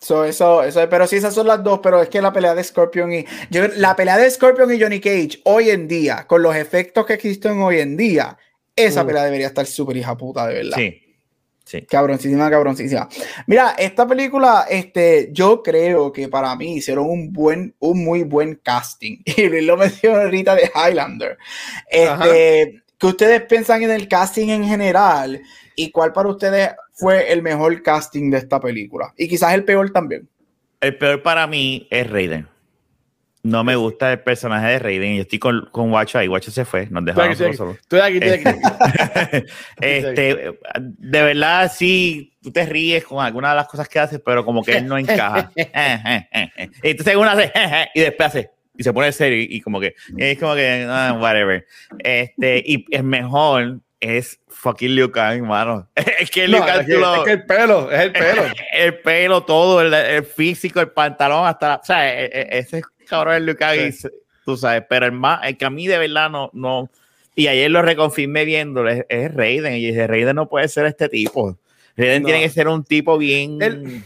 So, eso, eso, pero sí, esas son las dos, pero es que la pelea de Scorpion y yo, la pelea de Scorpion y Johnny Cage hoy en día, con los efectos que existen hoy en día, esa Mm. pelea debería estar súper hija puta, de verdad. Sí. Sí. Cabroncísima, cabroncísima. Mira, esta película, este, yo creo que para mí hicieron un buen, un muy buen casting. Y Luis lo mencionó ahorita de Highlander. Este, ¿qué ustedes piensan en el casting en general? ¿Y cuál para ustedes fue el mejor casting de esta película? Y quizás el peor también. El peor para mí es Raiden. No me gusta el personaje de Raiden. Yo estoy con, con Guacho ahí. Guacho se fue. Nos estoy aquí. solos. Estoy aquí, estoy aquí. este, de verdad, sí, tú te ríes con algunas de las cosas que haces, pero como que él no encaja. y entonces uno hace y después hace y se pone serio y, y como que es como que ah, whatever. Este, y es mejor es fucking Liu Kang, hermano. es que Liu No, Kang es, que, lo- es que el pelo, es el pelo. el pelo, todo, el, el físico, el pantalón, hasta la, o sea, e- e- ese cabrón es y se- tú sabes, pero el más, el que a mí de verdad no, no, y ayer lo reconfirmé viéndolo, es, es Raiden, y dije, Raiden no puede ser este tipo. Raiden No. tiene que ser un tipo bien. Él-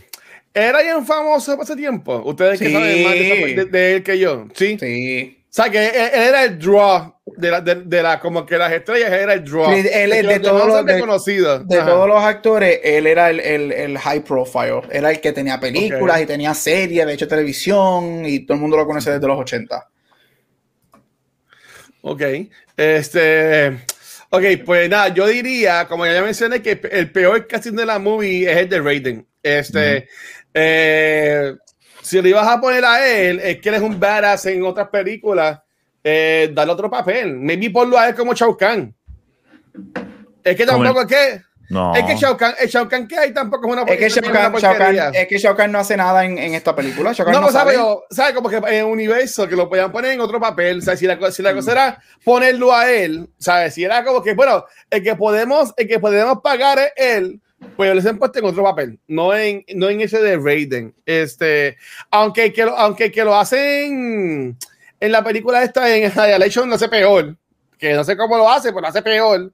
Era bien famoso ese tiempo. Ustedes que Sí. saben más de, de- de él que yo. Sí. Sí. O sea, que él, él era el draw de la, de, de la, como que las estrellas era el draw. Sí, él de los todos los- de-. De todos los actores, él era el, el, el high profile. Era el que tenía películas y tenía series, de hecho televisión, y todo el mundo lo conoce desde los 80. Ok. Este. Ok, pues nada, yo diría, como ya mencioné, que el peor casting de la movie es el de Raiden. Este. eh, si le ibas a poner a él, es que él es un badass en otras películas, eh, dale otro papel. Maybe ponlo a él como Shao Kahn. Es que tampoco es que. no. Es que Shao Kahn, el Shao Kahn que hay tampoco es una Es que Shao Kahn, Shao Kahn- es que Shao Kahn no hace nada en, en esta película. Shao Kahn No, no, pues, sabe. ¿sabes? ¿sabes? Como que en un universo que lo podían poner en otro papel. O sea, si la, si la cosa era ponerlo a él, ¿sabes? Si era como que, bueno, el que podemos, el que podemos pagar es él, pues les han puesto en otro papel, no en, no en ese de Raiden. Este, aunque que lo, aunque que lo hacen en la película esta en Annihilation lo hace peor, que no sé cómo lo hace, pero lo hace peor.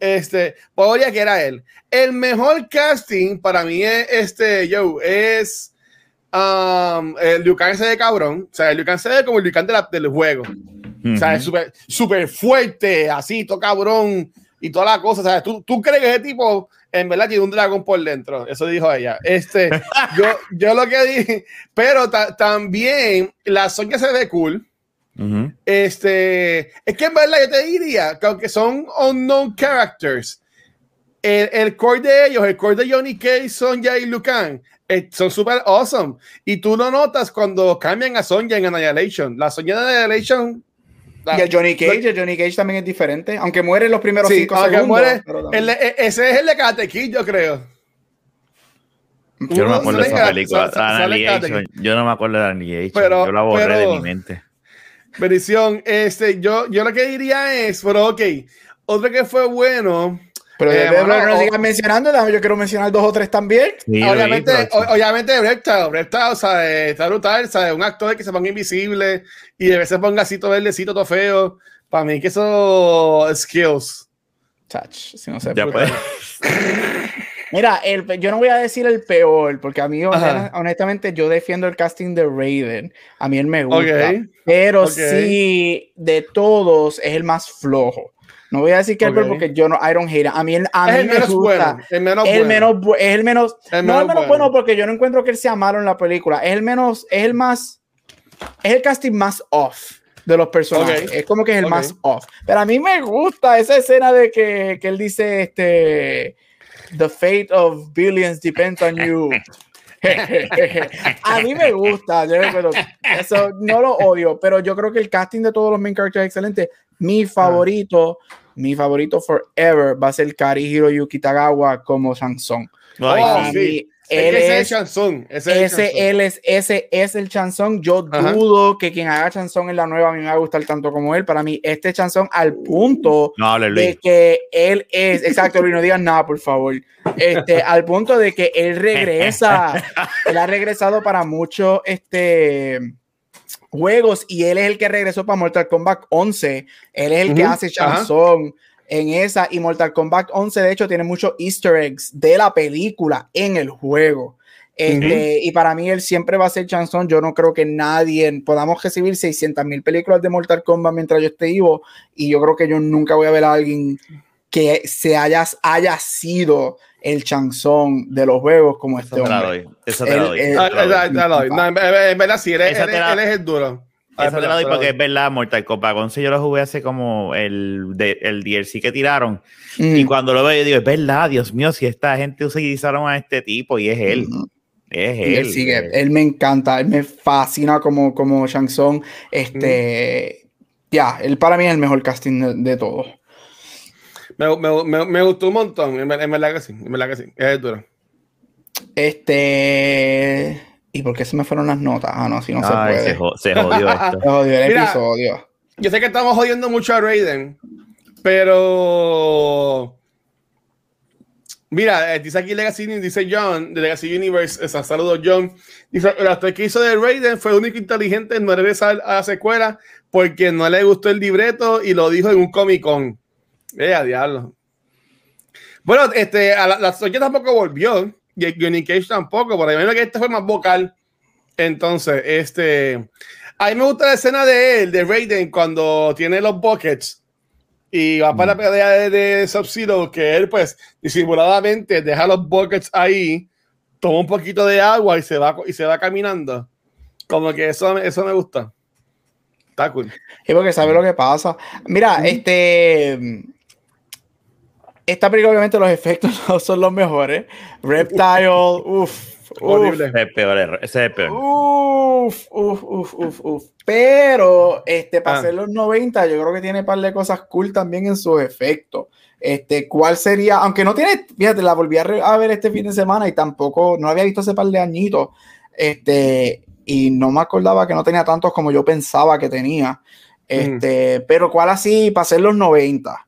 Este, podría que era él. El mejor casting para mí es este, yo, es um, el Liu Kang ese de cabrón. O sea, el Liu Kang se ve como el Liu Kang de la- del juego. O sea, es súper súper fuerte, así, todo cabrón y toda la cosa. O sea, ¿tú, tú crees que ese tipo en verdad tiene un dragón por dentro. Eso dijo ella. Este, yo, yo lo que dije, pero ta- también la Sonya se ve cool. Ujú. Este, es que en verdad yo te diría que aunque son unknown characters, el, el core de ellos, el core de Johnny Cage, Sonja y Lucan, eh, son super awesome. Y tú lo notas cuando cambian a Sonja en Annihilation. La Sonja de Annihilation. Y el Johnny Cage, el Johnny Cage también es diferente, aunque muere en los primeros Sí, cinco segundos. muere, el- e- ese es el de Karate Kid, yo creo. Yo no me acuerdo de esa película. Yo no me acuerdo de Annihilation. Pero- Yo la borré de mi mente. Bendición, este, yo, yo lo que diría es, pero ok, otro que fue bueno. Pero Eh, de- de- mano, no o- sigas mencionando, yo quiero mencionar dos o tres también. Sí, obviamente, pero- o- obviamente Reptile, o sea, eh, está brutal, o sea, un actor que se ponga invisible y a veces ponga así todo verdecito, todo feo. Para mí que eso skills. Chach, si no sé. Ya pues. Mira, el, yo no voy a decir el peor, porque a mí, Ajá. honestamente, yo defiendo el casting de Raiden. A mí él me gusta. Ok. Pero Ok. sí, de todos, es el más flojo. No voy a decir que el peor Ok. porque yo no, I don't hate it. A mí, a Es mí el me menos gusta. bueno. El menos el bueno. menos es el menos, El no menos el menos bueno. bueno porque yo no encuentro que él sea malo en la película. Es el menos, es el más, es el casting más off de los personajes. Es como que es el más off. Pero a mí me gusta esa escena de que, que él dice este The fate of billions depends on you. a mí me gusta, yo eso no lo odio, pero yo creo que el casting de todos los main characters es excelente. Mi favorito, mi favorito forever va a ser Karihiro Yuki Tagawa como Sansón. Oh, sí. Él ese es el chanzón. Ese es el ese, chanzón. él es, ese es el chanzón. Yo Ajá. dudo que quien haga chanzón en la nueva a mí me va a gustar tanto como él. Para mí, este chanzón al punto No hable, de que él es, exacto, Luis, no digas nada, por favor. Este, al punto de que él regresa, él ha regresado para muchos este, juegos y él es el que regresó para Mortal Kombat 11. Él es el que hace ajá. En esa y Mortal Kombat 11 de hecho tiene muchos easter eggs de la película en el juego. Este, Y para mí él siempre va a ser Chanson. Yo no creo que nadie podamos recibir 600 mil películas de Mortal Kombat mientras yo esté vivo. Y yo creo que yo nunca voy a ver a alguien que se haya, haya sido el chanzón de los juegos como este Eso hombre. doy. Eso te la doy. Él- Eso te la doy. no, no, en en verdad, sí, él, él él es el duro. Ah, Eso te la doy porque es verdad, Mortal Kombat 11 yo lo jugué hace como el, de, el DLC que tiraron. Mm. Y cuando lo veo, yo digo, es verdad, Dios mío, si esta gente utilizaron a este tipo y es él. Ujú. Es Y él. él sigue, él me encanta, él me fascina como, como Shang Tsung. Este, ya, él para mí es el mejor casting de, de todos. Me, me, me, me gustó un montón, en, ver- en verdad que sí, en verdad que sí, es el duro. Este, ¿y por qué se me fueron las notas? Ah, no, si no Ay, se se, puede. se jodió esto. Se jodió el Mira, episodio. Yo sé que estamos jodiendo mucho a Raiden, pero. Mira, eh, dice aquí Legacy, dice John, de Legacy Universe, esa saludos John. Dice, el actor que hizo de Raiden fue el único inteligente en no regresar a la secuela porque no le gustó el libreto y lo dijo en un Comic Con. Eh, a diablo. Bueno, este, a la, la Sonya tampoco volvió Johnny Cage tampoco, por ahí menos que este fue más vocal. Entonces, este, a mí me gusta la escena de él, de Raiden, cuando tiene los buckets y va para la pelea de, de Sub-Zero, que él, pues, disimuladamente deja los buckets ahí, toma un poquito de agua y se va, y se va caminando. Como que eso, eso me gusta. Está cool. Y porque sabe lo que pasa. Mira, este. Esta película, obviamente, los efectos no son los mejores. Reptile, uff. Horrible. Ese es peor. Ese es peor. Uf, uf, uf, uf, uf. Pero, este, para Ah. hacer los 90, yo creo que tiene un par de cosas cool también en sus efectos. Este, ¿cuál sería? Aunque no tiene, fíjate, la volví a, re- a ver este fin de semana y tampoco, no la había visto hace par de añitos. Este, y no me acordaba que no tenía tantos como yo pensaba que tenía. Este, pero ¿cuál así para hacer los 90?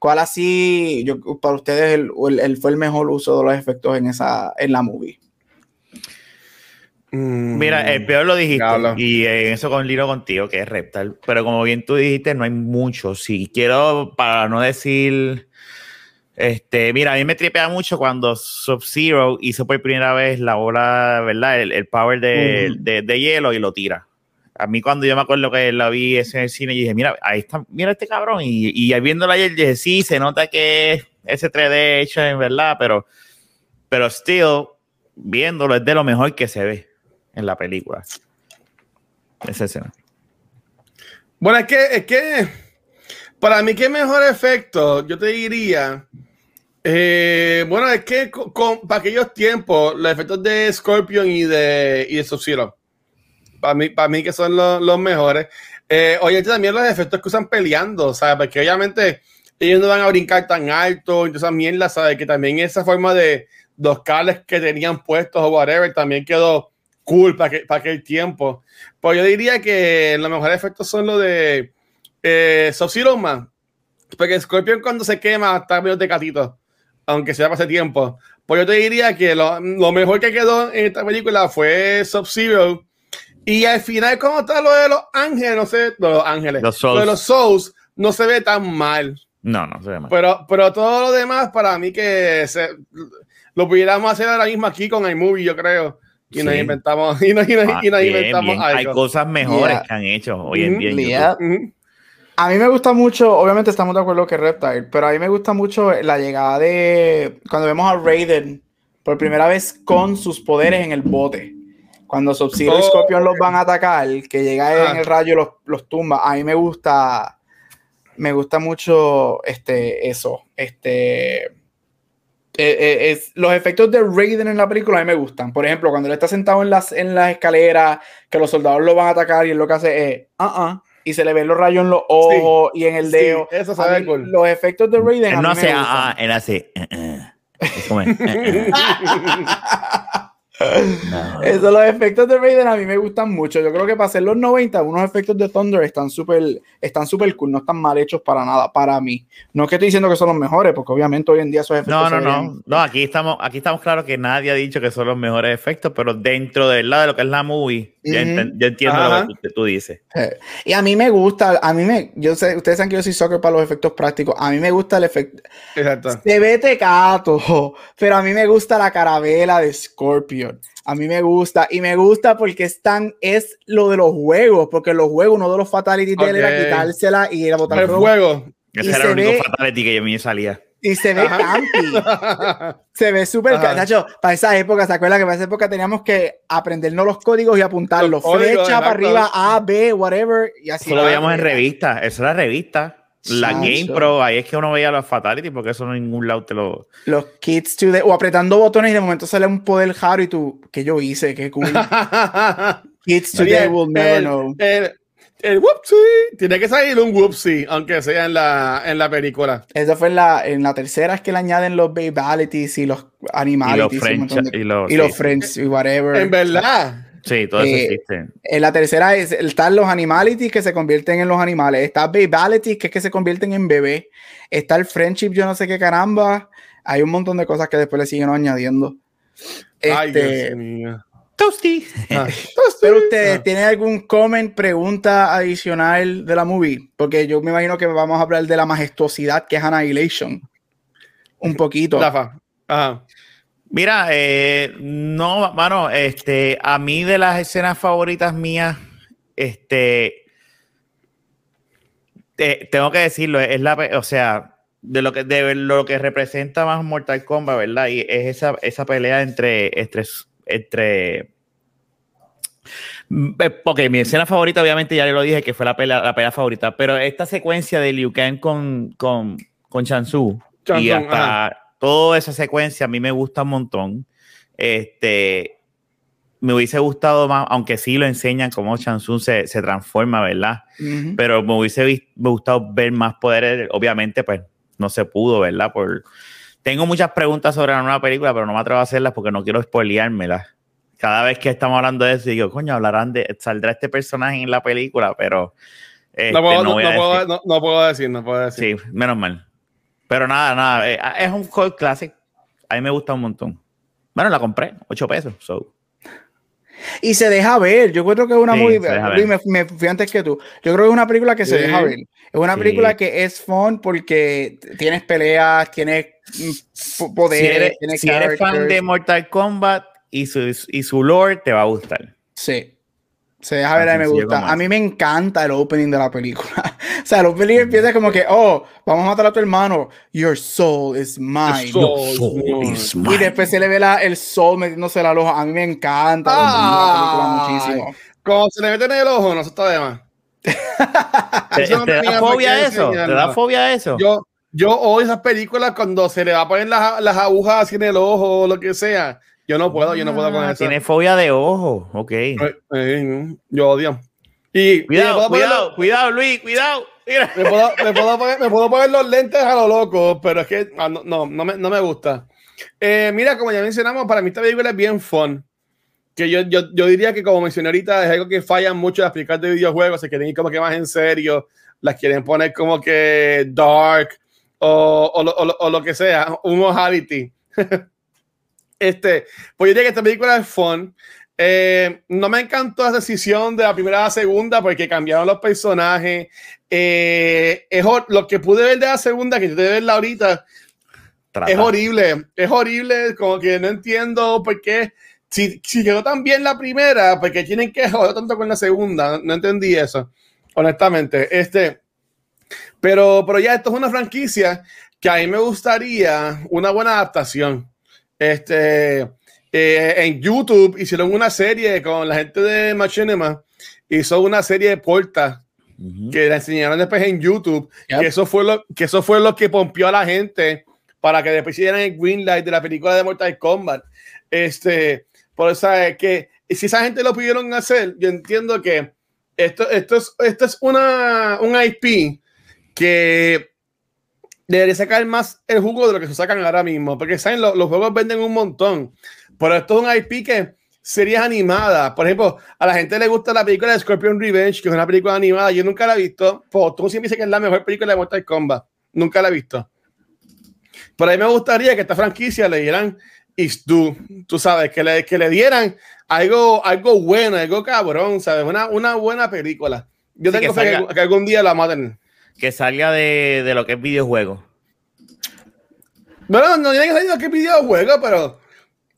¿Cuál así, yo, para ustedes, el, el- el- fue el mejor uso de los efectos en esa, en la movie? Mira, el peor lo dijiste. Y en eso con Lino contigo, que es Reptal. Pero como bien tú dijiste, no hay mucho. Si quiero, para no decir. Este, mira, a mí me tripea mucho cuando Sub-Zero hizo por primera vez la bola, ¿verdad? El, el power de- de hielo y lo tira. A mí, cuando yo me acuerdo que la vi ese en el cine, yo dije, mira, ahí está, mira este cabrón. Y, y ahí viéndola ayer, dije, sí, se nota que es ese 3D hecho en verdad, pero, pero still, viéndolo, es de lo mejor que se ve en la película. Esa escena. Bueno, es que, es que para mí, ¿qué mejor efecto? Yo te diría. eh, bueno, es que con, para aquellos tiempos, los efectos de Scorpion y de, y de Sub-Zero, para mí, para mí que son los, los mejores. Eh, oye, también los efectos que usan peleando, ¿sabes? Porque obviamente ellos no van a brincar tan alto, esas mierdas, ¿sabes? Que también esa forma de los cables que tenían puestos o whatever también quedó cool para, que, para aquel tiempo. Pues yo diría que los mejores efectos son los de eh, Sub-Zero. Porque Scorpion cuando se quema está medio de catito, aunque sea ese tiempo. Pues yo te diría que lo, lo mejor que quedó en esta película fue Sub-Zero. Y al final, como está lo de los ángeles, no sé, los ángeles, Los lo de los souls, no se ve tan mal. No, no se ve mal. Pero, pero todo lo demás, para mí, que se, lo pudiéramos hacer ahora mismo aquí con iMovie, yo creo. Y nos inventamos, y nos, y nos- Ah, y nos bien, inventamos bien. Hay algo. cosas mejores Yeah. que han hecho hoy en día. en Yeah. YouTube. Ujú. A mí me gusta mucho, obviamente estamos de acuerdo que Reptile, pero a mí me gusta mucho la llegada de cuando vemos a Raiden por primera vez con sus poderes en el bote. Cuando Sub-Zero y Oh. Scorpion los van a atacar, que llega Ah. en el rayo y los, los tumba. A mí me gusta, me gusta mucho este, eso. Este, eh, eh, es, los efectos de Raiden en la película a mí me gustan. Por ejemplo, cuando él está sentado en las, en las escaleras, que los soldados lo van a atacar y él lo que hace es, ah, ah, y se le ven los rayos en los ojos y en el Sí, dedo. eso A sabe mí, cool. Los efectos de Raiden. a Él mí no me hace, gustan. ah, ah, él hace. eh, eh. Es como, eh. No. Eso, los efectos de Raiden a mí me gustan mucho. Yo creo que para hacer los 90, unos efectos de Thunder están súper están súper cool, no están mal hechos para nada, para mí. No es que estoy diciendo que son los mejores, porque obviamente hoy en día esos efectos. No, no, no. No, aquí estamos, aquí estamos claros que nadie ha dicho que son los mejores efectos, pero dentro de, ¿verdad? de lo que es la movie, yo entiendo Ajá. lo que tú, tú dices. Eh, Y a mí me gusta, a mí me, yo sé, ustedes saben que yo soy soccer para los efectos prácticos. A mí me gusta el efecto. Exacto. Se ve tecato, pero a mí me gusta la carabela de Scorpion. A mí me gusta. Y me gusta porque es tan, es lo de los juegos. Porque los juegos, uno de los fatalities de él era quitársela y era botar El. Y Ese era se el único ve- fatality que a mí me salía. Y se ve campi. Se ve súper cachacho. Para esa época, ¿se acuerdan que para esa época teníamos que aprendernos los códigos y apuntarlos? Los códigos, Flecha para arriba, A, B, whatever. Y así. Eso lo veíamos en revistas. Eso era revista. La Chacho. Game Pro, ahí es que uno veía los fatality porque eso no en ningún lado te lo. Los kids to the- o apretando botones y de momento sale un poder raro y tú, ¿qué yo hice? Qué cool. kids today will never el, know. el, el whoopsie. Tiene que salir un whoopsie, aunque sea en la, en la película. Eso fue en la, en la tercera, es que le añaden los babalities y los Y los animalities. y un French. Y los, y los friends y whatever. En verdad. Sí, todo eso Eh, existe. En la tercera es, están los animalities que se convierten en los animales. Está babalities que es que se convierten en bebé. Está el friendship, yo no sé qué caramba. Hay un montón de cosas que después le siguen añadiendo. Ay, Este, Dios mío. Toasty. Ah. pero ustedes, Ah. ¿tienen algún comment, pregunta adicional de la movie? Porque yo me imagino que vamos a hablar de la majestuosidad que es Annihilation. Un poquito. Rafa. Ajá. Mira, eh, no, mano, este, a mí de las escenas favoritas mías, este, te- tengo que decirlo, es la, o sea, de lo que de lo que representa más Mortal Kombat, ¿verdad? Y es esa, esa pelea entre, entre, entre Mm, eh, mi escena favorita, obviamente, ya lo dije que fue la pelea, la pelea favorita, pero esta secuencia de Liu Kang con, con, con Chansu y hasta toda esa secuencia a mí me gusta un montón. Este, me hubiese gustado más, aunque sí lo enseñan cómo Chansu se, se transforma, ¿verdad? Ujú. Pero me hubiese me gustado ver más poderes. Obviamente, pues no se pudo, ¿verdad? Por... Tengo muchas preguntas sobre la nueva película, pero no me atrevo a hacerlas porque no quiero spoileármelas. Cada vez que estamos hablando de eso, digo, coño, hablarán de, saldrá este personaje en la película, pero este, No puedo, no no, puedo, decir. no- no puedo decir, no puedo decir. Sí, menos mal. Pero nada, nada, eh, es un cult classic. A mí me gusta un montón. Bueno, la compré, 8 pesos. So. Y se deja ver. Yo creo que es una Sí, ver. me, me fui antes que tú. Yo creo que es una película que se deja ver. Es una Sí. película que es fun porque tienes peleas, tienes mm, p- Si poderes, eres, tienes si eres fan de Mortal Kombat y su, y su lore, te va a gustar. Sí. Se deja ver, a mí me gusta. como A mí me encanta el opening de la película. o sea, el opening empieza como que, oh, vamos a matar a tu hermano. Your soul is mine. Your soul is Y después se le ve la, el soul metiéndose la loja. A mí me encanta de la película muchísimo. Cuando se le mete en el ojo, no se está de más. ¿Te, Eso te tenía da fobia eso? ¿Te da fobia eso? Yo, yo odio esas películas cuando se le va a poner las, las agujas así en el ojo o lo que sea. Yo no puedo, yo no puedo con Ah, eso. Tiene fobia de ojo. Ok. Eh, eh, yo odio. Y Cuidado, y cuidado, cuidado, Luis, cuidado. Mira. Me puedo, me, puedo poner, me puedo poner los lentes a lo loco, pero es que ah, no, no, no me, no me gusta. Eh, mira, como ya mencionamos, para mí esta película es bien fun. Que yo, yo, yo diría que, como mencioné ahorita, es algo que fallan mucho las películas de videojuegos, se quieren ir como que más en serio, las quieren poner como que dark o, o, lo, o o lo que sea, un reality. este, pues yo diría que esta película es fun. Eh, no me encantó la decisión de la primera a la segunda porque cambiaron los personajes. Eh, es lo que pude ver de la segunda, que yo de verla ahorita, Trata. es horrible. Es horrible, como que no entiendo por qué. Si, si quedó tan bien la primera, ¿por qué tienen que joder tanto con la segunda? No, no entendí eso, honestamente. Este, pero, pero ya esto es una franquicia que a mí me gustaría una buena adaptación. Este, eh, en YouTube hicieron una serie con la gente de Machinima, hizo una serie de Ujú. que la enseñaron después en YouTube, Yep. que eso fue lo que eso fue lo que pompió a la gente para que después hicieran el green light de la película de Mortal Kombat. Este, por eso es que si esa gente lo pudieron hacer, yo entiendo que esto, esto es, esto es una, un IP que debería sacar más el jugo de lo que se sacan ahora mismo, porque saben, Los- los juegos venden un montón, pero esto es un IP que series animadas, por ejemplo, a la gente le gusta la película de Scorpion Revenge, que es una película animada, yo nunca la he visto, pues tú siempre dices que es la mejor película de Mortal Kombat, nunca la he visto. Pero a mí me gustaría que esta franquicia le dieran Is Do, tú sabes, que le, que le dieran algo, algo bueno, algo cabrón, ¿sabes? Una, una buena película. Yo Sí, tengo que fe que, salga- que algún día la maten. Que salga de, de lo que es videojuego. Bueno, no tiene que salir de qué videojuego, pero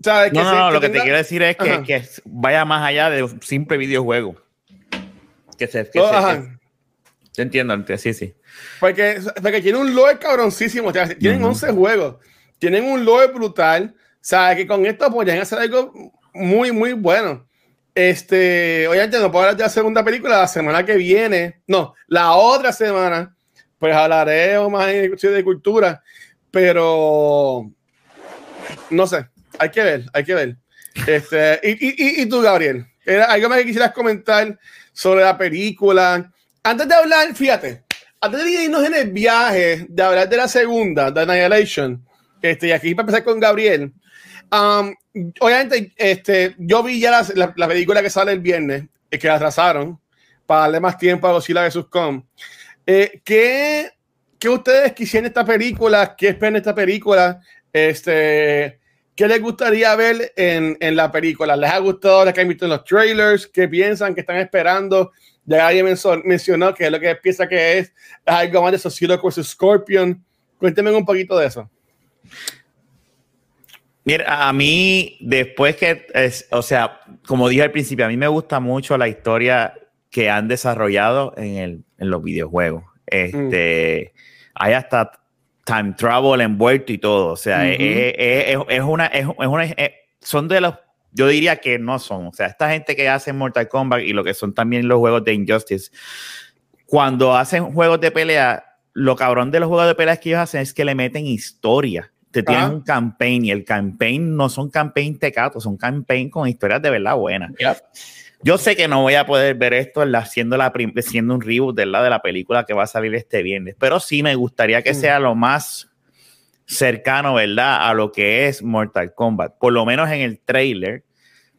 ¿Sabes? Que No, no, que lo que te quiero decir es que, que vaya más allá de un simple videojuego. Que se. Que No, se- ajá. que- Yo entiendo, ent- sí, sí. Porque, porque tiene un lore cabroncísimo. o sea, tienen Ujú. 11 juegos. Tienen un lore brutal. ¿Sabes? Que con esto podrían hacer algo muy, muy bueno. Este, obviamente no puedo hablar de la segunda película la semana que viene. No, la otra semana. Pues hablaré más en de cultura. Pero no sé. Hay que ver, hay que ver. Este, y, y, y- tú, Gabriel, ¿era algo más que quisieras comentar sobre la película? Antes de hablar, fíjate, antes de irnos en el viaje, de hablar de la segunda, de Annihilation, este, y aquí para empezar con Gabriel, um, obviamente, este, yo vi ya la, la- la película que sale el viernes, que la atrasaron, para darle más tiempo a Godzilla vs. Kong. Eh, ¿qué, ¿Qué ustedes quisieran esta película? ¿Qué esperan esta película? Este, ¿Qué les gustaría ver en, en la película? ¿Les ha gustado lo que han visto en los trailers? ¿Qué piensan? ¿Qué están esperando? Ya alguien mencionó que es lo que piensa que es algo más de Sub-Zero vs. Scorpion. Cuéntenme un poquito de eso. Mira, a mí, después que, es, o sea, como dije al principio, a mí me gusta mucho la historia que han desarrollado en, el, en los videojuegos. Este, Hay hasta time travel envuelto y todo. O sea, Ujú. es, es- es- es una, es, es una, es- son de los, yo diría que no son. O sea, esta gente que hace Mortal Kombat y lo que son también los juegos de Injustice, cuando hacen juegos de pelea, lo cabrón de los juegos de pelea que ellos hacen es que le meten historia. Te tienen Ajá. un campaign y el campaign no son campaign tecatos, son campaign con historias de verdad buenas. Yep. Yo sé que no voy a poder ver esto en la, siendo, la, prim- siendo un reboot de la, de la película que va a salir este viernes, pero sí me gustaría que Mm. sea lo más cercano, ¿verdad? A lo que es Mortal Kombat. Por lo menos en el trailer,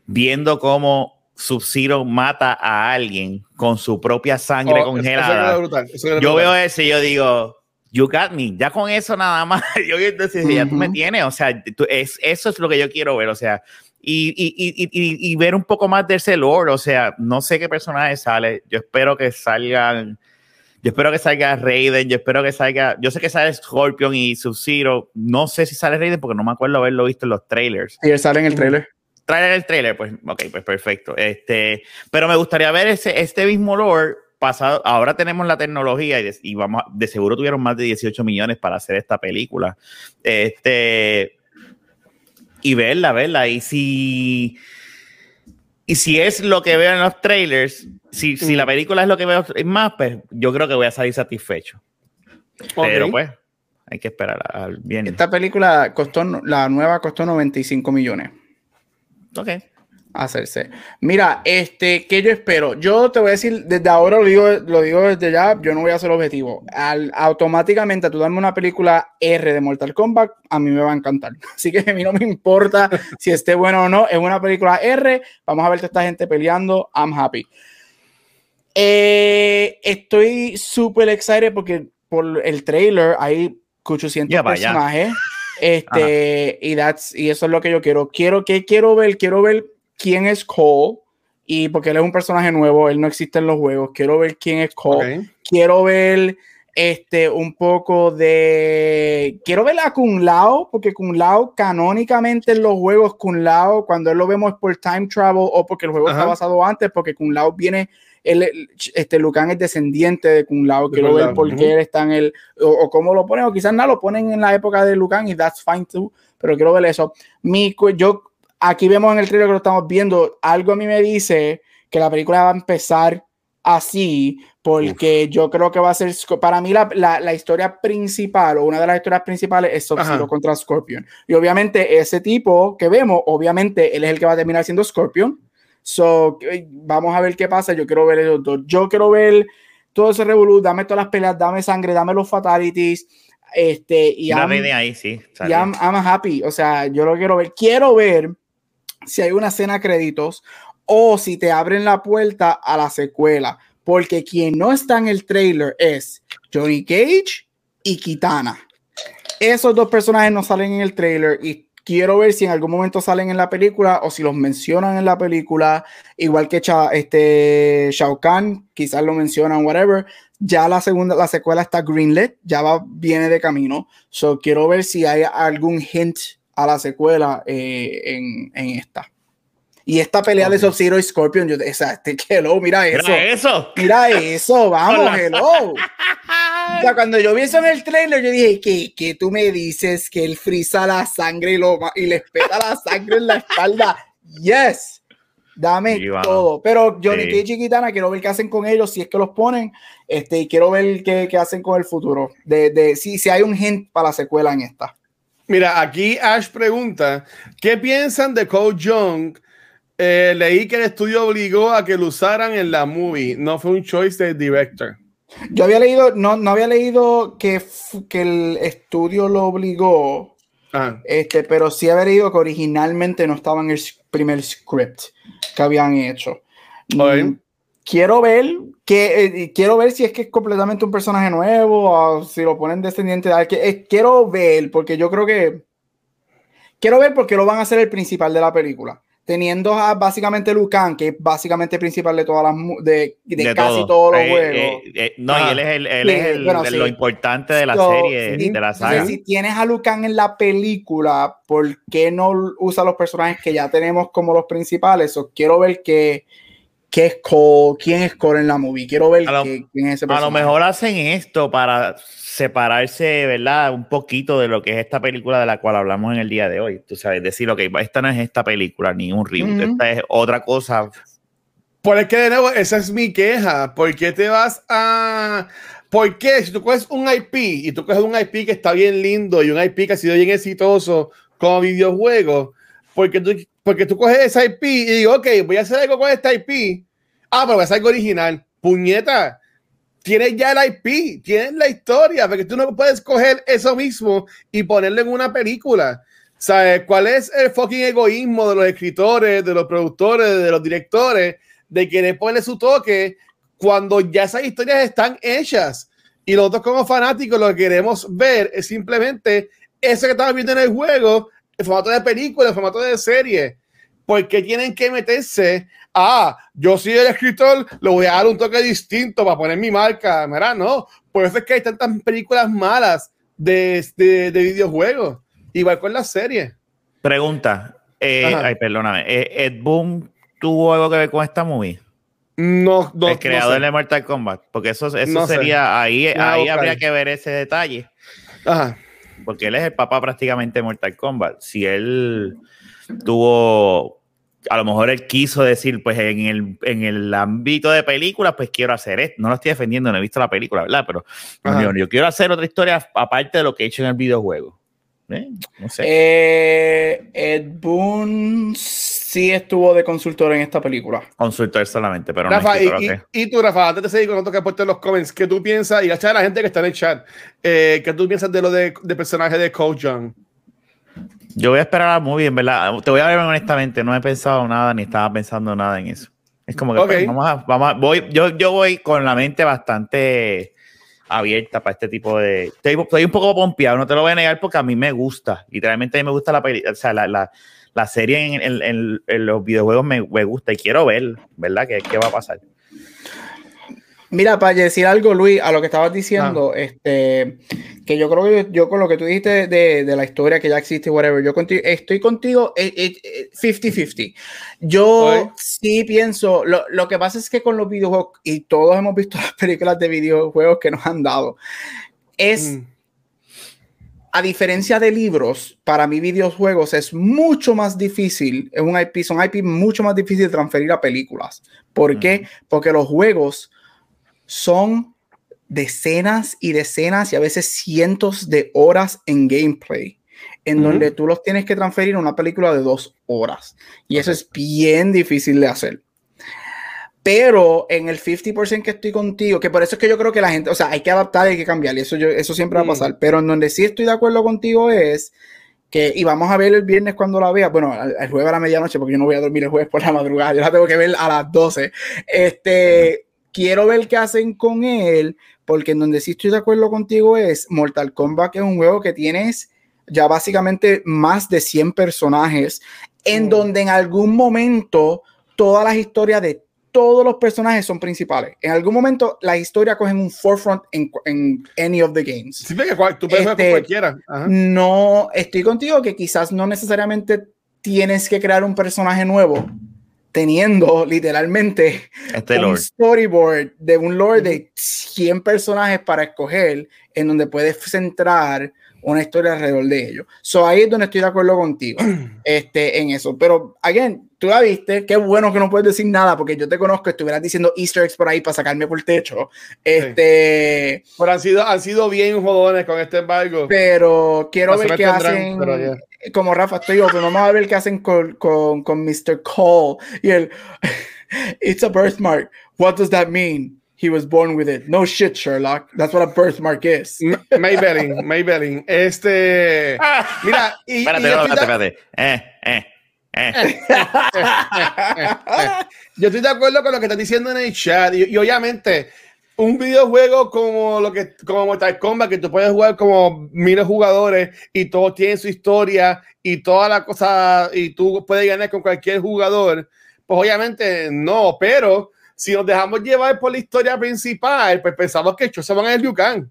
viendo cómo Sub-Zero mata a alguien con su propia sangre Oh, eso congelada. brutal, eso Yo brutal. veo eso y yo digo, you got me. Ya con eso nada más. Yo viendo eso y decía, ya tú me tienes. O sea, tú- es, eso es lo que yo quiero ver. O sea, y, y, y, y, y ver un poco más de ese lore. O sea, no sé qué personaje sale. Yo espero que salgan. Yo espero que salga Raiden. Yo espero que salga. Yo sé que sale Scorpion y Sub-Zero. No sé si sale Raiden porque no me acuerdo haberlo visto en los trailers Y él sale en el trailer. traer el trailer, pues, ok, pues perfecto. Este, pero me gustaría ver ese, este mismo lore pasado. Ahora tenemos la tecnología y de, y vamos, a- de seguro tuvieron más de 18 millones para hacer esta película. Este, y verla, verla. Y si, y si es lo que veo en los trailers, si, si la película es lo que veo más, pues yo creo que voy a salir satisfecho. Pero pues, hay que esperar al viernes. Esta película costó, la nueva costó 95 millones Ok. Hacerse. Mira, este, ¿qué yo espero? Yo te voy a decir, desde ahora lo digo, lo digo desde ya, yo no voy a hacer objetivo. Al, automáticamente, tú darme una película R de Mortal Kombat, a mí me va a encantar. Así que a mí no me importa si esté bueno o no. Es una película R, vamos a ver toda esta gente peleando, I'm happy. Eh, estoy súper excited porque por el trailer hay 800 Ya vaya. personajes. Este, y, that's, y eso es lo que yo quiero. Quiero que quiero ver, quiero ver quién es Cole. Y porque él es un personaje nuevo, él no existe en los juegos. Quiero ver quién es Cole. Ok. Quiero ver este un poco de. Quiero ver a Kung Lao, porque Kung Lao, canónicamente en los juegos, Kung Lao, cuando él lo vemos es por time travel o porque el juego está Ajá. basado antes, porque Kung Lao viene. Él, este Lucan es descendiente de Kung Lao. Quiero ver por qué él está en el. O, o cómo lo ponen, o quizás nada lo ponen en la época de Lucan y that's fine too. Pero quiero ver eso. Mi, yo, aquí vemos en el trailer que lo estamos viendo, algo a mí me dice que la película va a empezar así, porque yo creo que va a ser, para mí la, la, la historia principal o una de las historias principales es Sub-Zero contra Scorpion. Y obviamente ese tipo que vemos, obviamente él es el que va a terminar siendo Scorpion. So, eh, vamos a ver qué pasa. Yo quiero ver esos dos. Yo quiero ver todo ese revolú, dame todas las peleas, dame sangre, dame los fatalities. Este, y La I'm- Raiden ahí, sí. y. I'm, I'm happy. O sea, yo lo quiero ver. Quiero ver si hay una escena créditos o si te abren la puerta a la secuela. Porque quien no está en el trailer es Johnny Cage y Kitana. Esos dos personajes no salen en el trailer y quiero ver si en algún momento salen en la película o si los mencionan en la película, igual que este, Shao Kahn, quizás lo mencionan, whatever. Ya la segunda, la secuela está greenlit, ya va, viene de camino. So quiero ver si hay algún hint a la secuela eh, en, en esta. Y esta pelea de Sub-Zero y Scorpion, yo, o sea, este, hello, mira eso. Mira eso. Mira eso, vamos, hello. O sea, cuando yo vi eso en el trailer, yo dije, ¿qué, qué tú me dices? Que él frisa la sangre y, lo, y le espeta la sangre en la espalda. Yes, dame Sí, vamos. todo. Pero Johnny Sí. Cage y Kitana, quiero ver qué hacen con ellos, si es que los ponen, este, y quiero ver qué, qué hacen con el futuro. De, de, si, si hay un hint para la secuela en esta. Mira, aquí Ash pregunta, ¿qué piensan de Code Young? Eh, leí que el estudio obligó a que lo usaran en la movie, no fue un choice del director. Yo había leído, no, no había leído que, que el estudio lo obligó, Ah, este, pero sí había leído que originalmente no estaba en el primer script que habían hecho. Ok. Quiero ver que eh, quiero ver si es que es completamente un personaje nuevo o si lo ponen descendiente de alguien. Eh, quiero ver, porque yo creo que quiero ver porque lo van a hacer el principal de la película. Teniendo a básicamente Lucan, que es básicamente principal de todas las de, de casi todo. todos los Eh, juegos. eh, eh, no, Ah. y él es, el, él es el- bueno, de sí. lo importante de la So, serie, de la entonces, saga. si tienes a Lucan en la película, ¿por qué no usa los personajes que ya tenemos como los principales? O quiero ver que, qué es Cole, quién es Cole en la movie. Quiero ver A lo- quién es ese A personaje. lo mejor hacen esto para separarse, ¿verdad? Un poquito de lo que es esta película de la cual hablamos en el día de hoy. Tú sabes, decir, ok, esta no es esta película, ni un reboot, esta es otra cosa. Por es que de nuevo, esa es mi queja. ¿Por qué te vas a.? ¿Por qué? Si tú coges un IP y tú coges un IP que está bien lindo y un IP que ha sido bien exitoso como videojuego, porque tú, porque tú coges esa IP y digo, ok, voy a hacer algo con esta IP. Ah, pero hacer algo original. Puñeta, tienes ya el IP, tienes la historia, porque tú no puedes coger eso mismo y ponerlo en una película. ¿Sabes cuál es el fucking egoísmo de los escritores, de los productores, de los directores, de querer ponerle su toque cuando ya esas historias están hechas? Y nosotros como fanáticos lo que queremos ver es simplemente eso que estamos viendo en el juego, en formato de película, en formato de serie. Porque tienen que meterse ah, yo soy el escritor, le voy a dar un toque distinto para poner mi marca. Mira, no. Por eso es que hay tantas películas malas de, de, de videojuegos. Igual con las series. Pregunta, eh, ay, perdóname, eh, ¿Ed Boon tuvo algo que ver con esta movie? No, no. el creador no sé. de Mortal Kombat, porque eso, eso No sé. sería, ahí, ahí habría que ver ese detalle. Ajá. Porque él es el papá prácticamente de Mortal Kombat. Si él tuvo, a lo mejor él quiso decir, pues en el, en el ámbito de películas, pues quiero hacer esto. No lo estoy defendiendo, no he visto la película, ¿verdad? Pero yo, yo quiero hacer otra historia aparte de lo que he hecho en el videojuego. ¿Eh? No sé. Eh, Ed Boon sí estuvo de consultor en esta película. Consultor solamente, pero no Rafa, y, escritor, y- y tú, Rafa, antes de seguir con lo que has puesto en los comments, ¿qué tú piensas? Y la la gente que está en el chat, eh, ¿qué tú piensas de lo de, de personaje de Coach Young? Yo voy a esperar a la movie, en verdad. Te voy a ver honestamente, no he pensado nada ni estaba pensando nada en eso. Es como que pues, vamos a, vamos a- voy, yo, yo voy con la mente bastante abierta para este tipo de. Estoy, estoy un poco pompeado, no te lo voy a negar porque a mí me gusta. Literalmente a mí me gusta la peli, o sea, la, la, la serie en, en- en- en los videojuegos me, me gusta y quiero ver, ¿verdad? ¿Qué, qué va a pasar? Mira, para decir algo, Luis, a lo que estabas diciendo, este, que yo creo que yo, yo con lo que tú dijiste de, de la historia que ya existe, whatever, yo contigo, estoy contigo eh, eh, eh, 50-50. Yo Ok. sí pienso, lo, lo que pasa es que con los videojuegos, y todos hemos visto las películas de videojuegos que nos han dado, es, Mm. A diferencia de libros, para mí videojuegos es mucho más difícil, es un IP, son IP mucho más difícil de transferir a películas. ¿Por qué? Porque los juegos son decenas y decenas y a veces cientos de horas en gameplay, en donde tú los tienes que transferir a una película de dos horas. Y eso es bien difícil de hacer. Pero en el 50% que estoy contigo, que por eso es que yo creo que la gente, o sea, hay que adaptar, hay que cambiar, y eso, yo, eso siempre va a Mm. pasar. Pero en donde sí estoy de acuerdo contigo es que, y vamos a ver el viernes cuando la vea, bueno, el, el jueves a la medianoche, porque yo no voy a dormir el jueves por la madrugada, yo la tengo que ver a las 12. Este, quiero ver qué hacen con él, porque en donde sí estoy de acuerdo contigo es Mortal Kombat, que es un juego que tienes ya básicamente más de 100 personajes, en Mm. donde en algún momento todas las historias de todos los personajes son principales. En algún momento la historia cogen un forefront en, en any of the games. Sí, porque cual- tú puedes jugar con Este, cualquiera. Ajá. No, estoy contigo que quizás no necesariamente tienes que crear un personaje nuevo, teniendo literalmente Este un Lord. storyboard de un lore de 100 personajes para escoger en donde puedes centrar una historia alrededor de ellos. So ahí es donde estoy de acuerdo contigo este, en eso. Pero, again, tú la viste, qué bueno que no puedes decir nada porque yo te conozco, estuvieras diciendo easter eggs por ahí para sacarme por el techo. Este, Pero han sido, han sido bien jodones con este embargo. pero quiero ver qué tendrán, hacen. Como Rafa, estoy yo, pero vamos a ver qué hacen con, con, con Mr. Cole. Y él, it's a birthmark. What does that mean? He was born with it. No shit, Sherlock. That's what a birthmark is. Maybelline, Maybelline. Este. Mira, y, Espérate, y no, espérate, espérate. Eh, eh. yo estoy de acuerdo con lo que estás diciendo en el chat. Y, y obviamente, un videojuego como lo que como Mortal Kombat, que tú puedes jugar como miles jugadores y todos tienen su historia y toda la cosa, y tú puedes ganar con cualquier jugador. Pues obviamente no, pero si nos dejamos llevar por la historia principal, pues pensamos que se van a Liu Kang.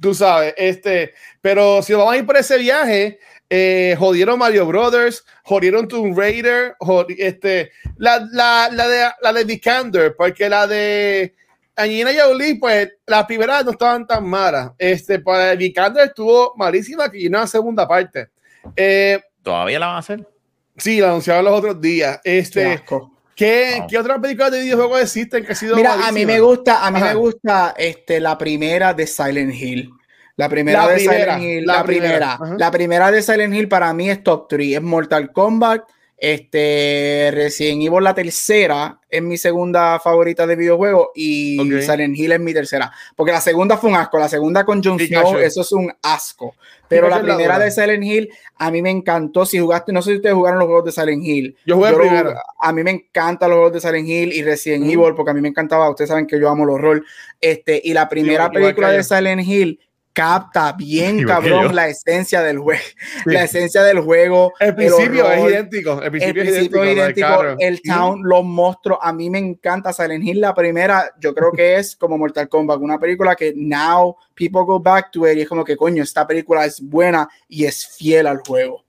Tú sabes, este, pero si vamos a ir por ese viaje, eh, jodieron Mario Brothers, jodieron Tomb Raider, jodi- este, la, la, la de la de Vikander, porque la de Angelina Jolie, pues las primeras no estaban tan malas. Este, para Vikander estuvo malísima que una segunda parte. Eh, ¿Todavía la van a hacer? sí, la anunciaron los otros días. Qué Este, asco. ¿qué, Wow. ¿qué otras películas de videojuegos existen que ha sido Mira, a mí me gusta, a mí Ajá. me gusta este, la primera de Silent Hill. La primera La de primera, Silent Hill, la la, primera. La primera de Silent Hill para mí es top 3. Es Mortal Kombat. Este Resident Evil, la tercera, es mi segunda favorita de videojuego. Y Ok. Silent Hill es mi tercera. Porque la segunda fue un asco. La segunda con Jon. Snow, eso es un asco. Pero la primera de Silent Hill, a mí me encantó. Si jugaste, no sé si ustedes jugaron los juegos de Silent Hill. Yo jugué Yo lo- primero. a mí me encantan los juegos de Silent Hill y Resident Mm. Evil porque a mí me encantaba. Ustedes saben que yo amo los horror. Este, y la primera película de Silent Hill capta bien cabrón la esencia del juego. Sí. La esencia del juego. El principio horror, es idéntico. El El principio, es idéntico. el town, los monstruos. A mí me encanta Silent Hill. La primera, yo creo que es como Mortal Kombat, una película que now people go back to it y es como que coño, esta película es buena y es fiel al juego.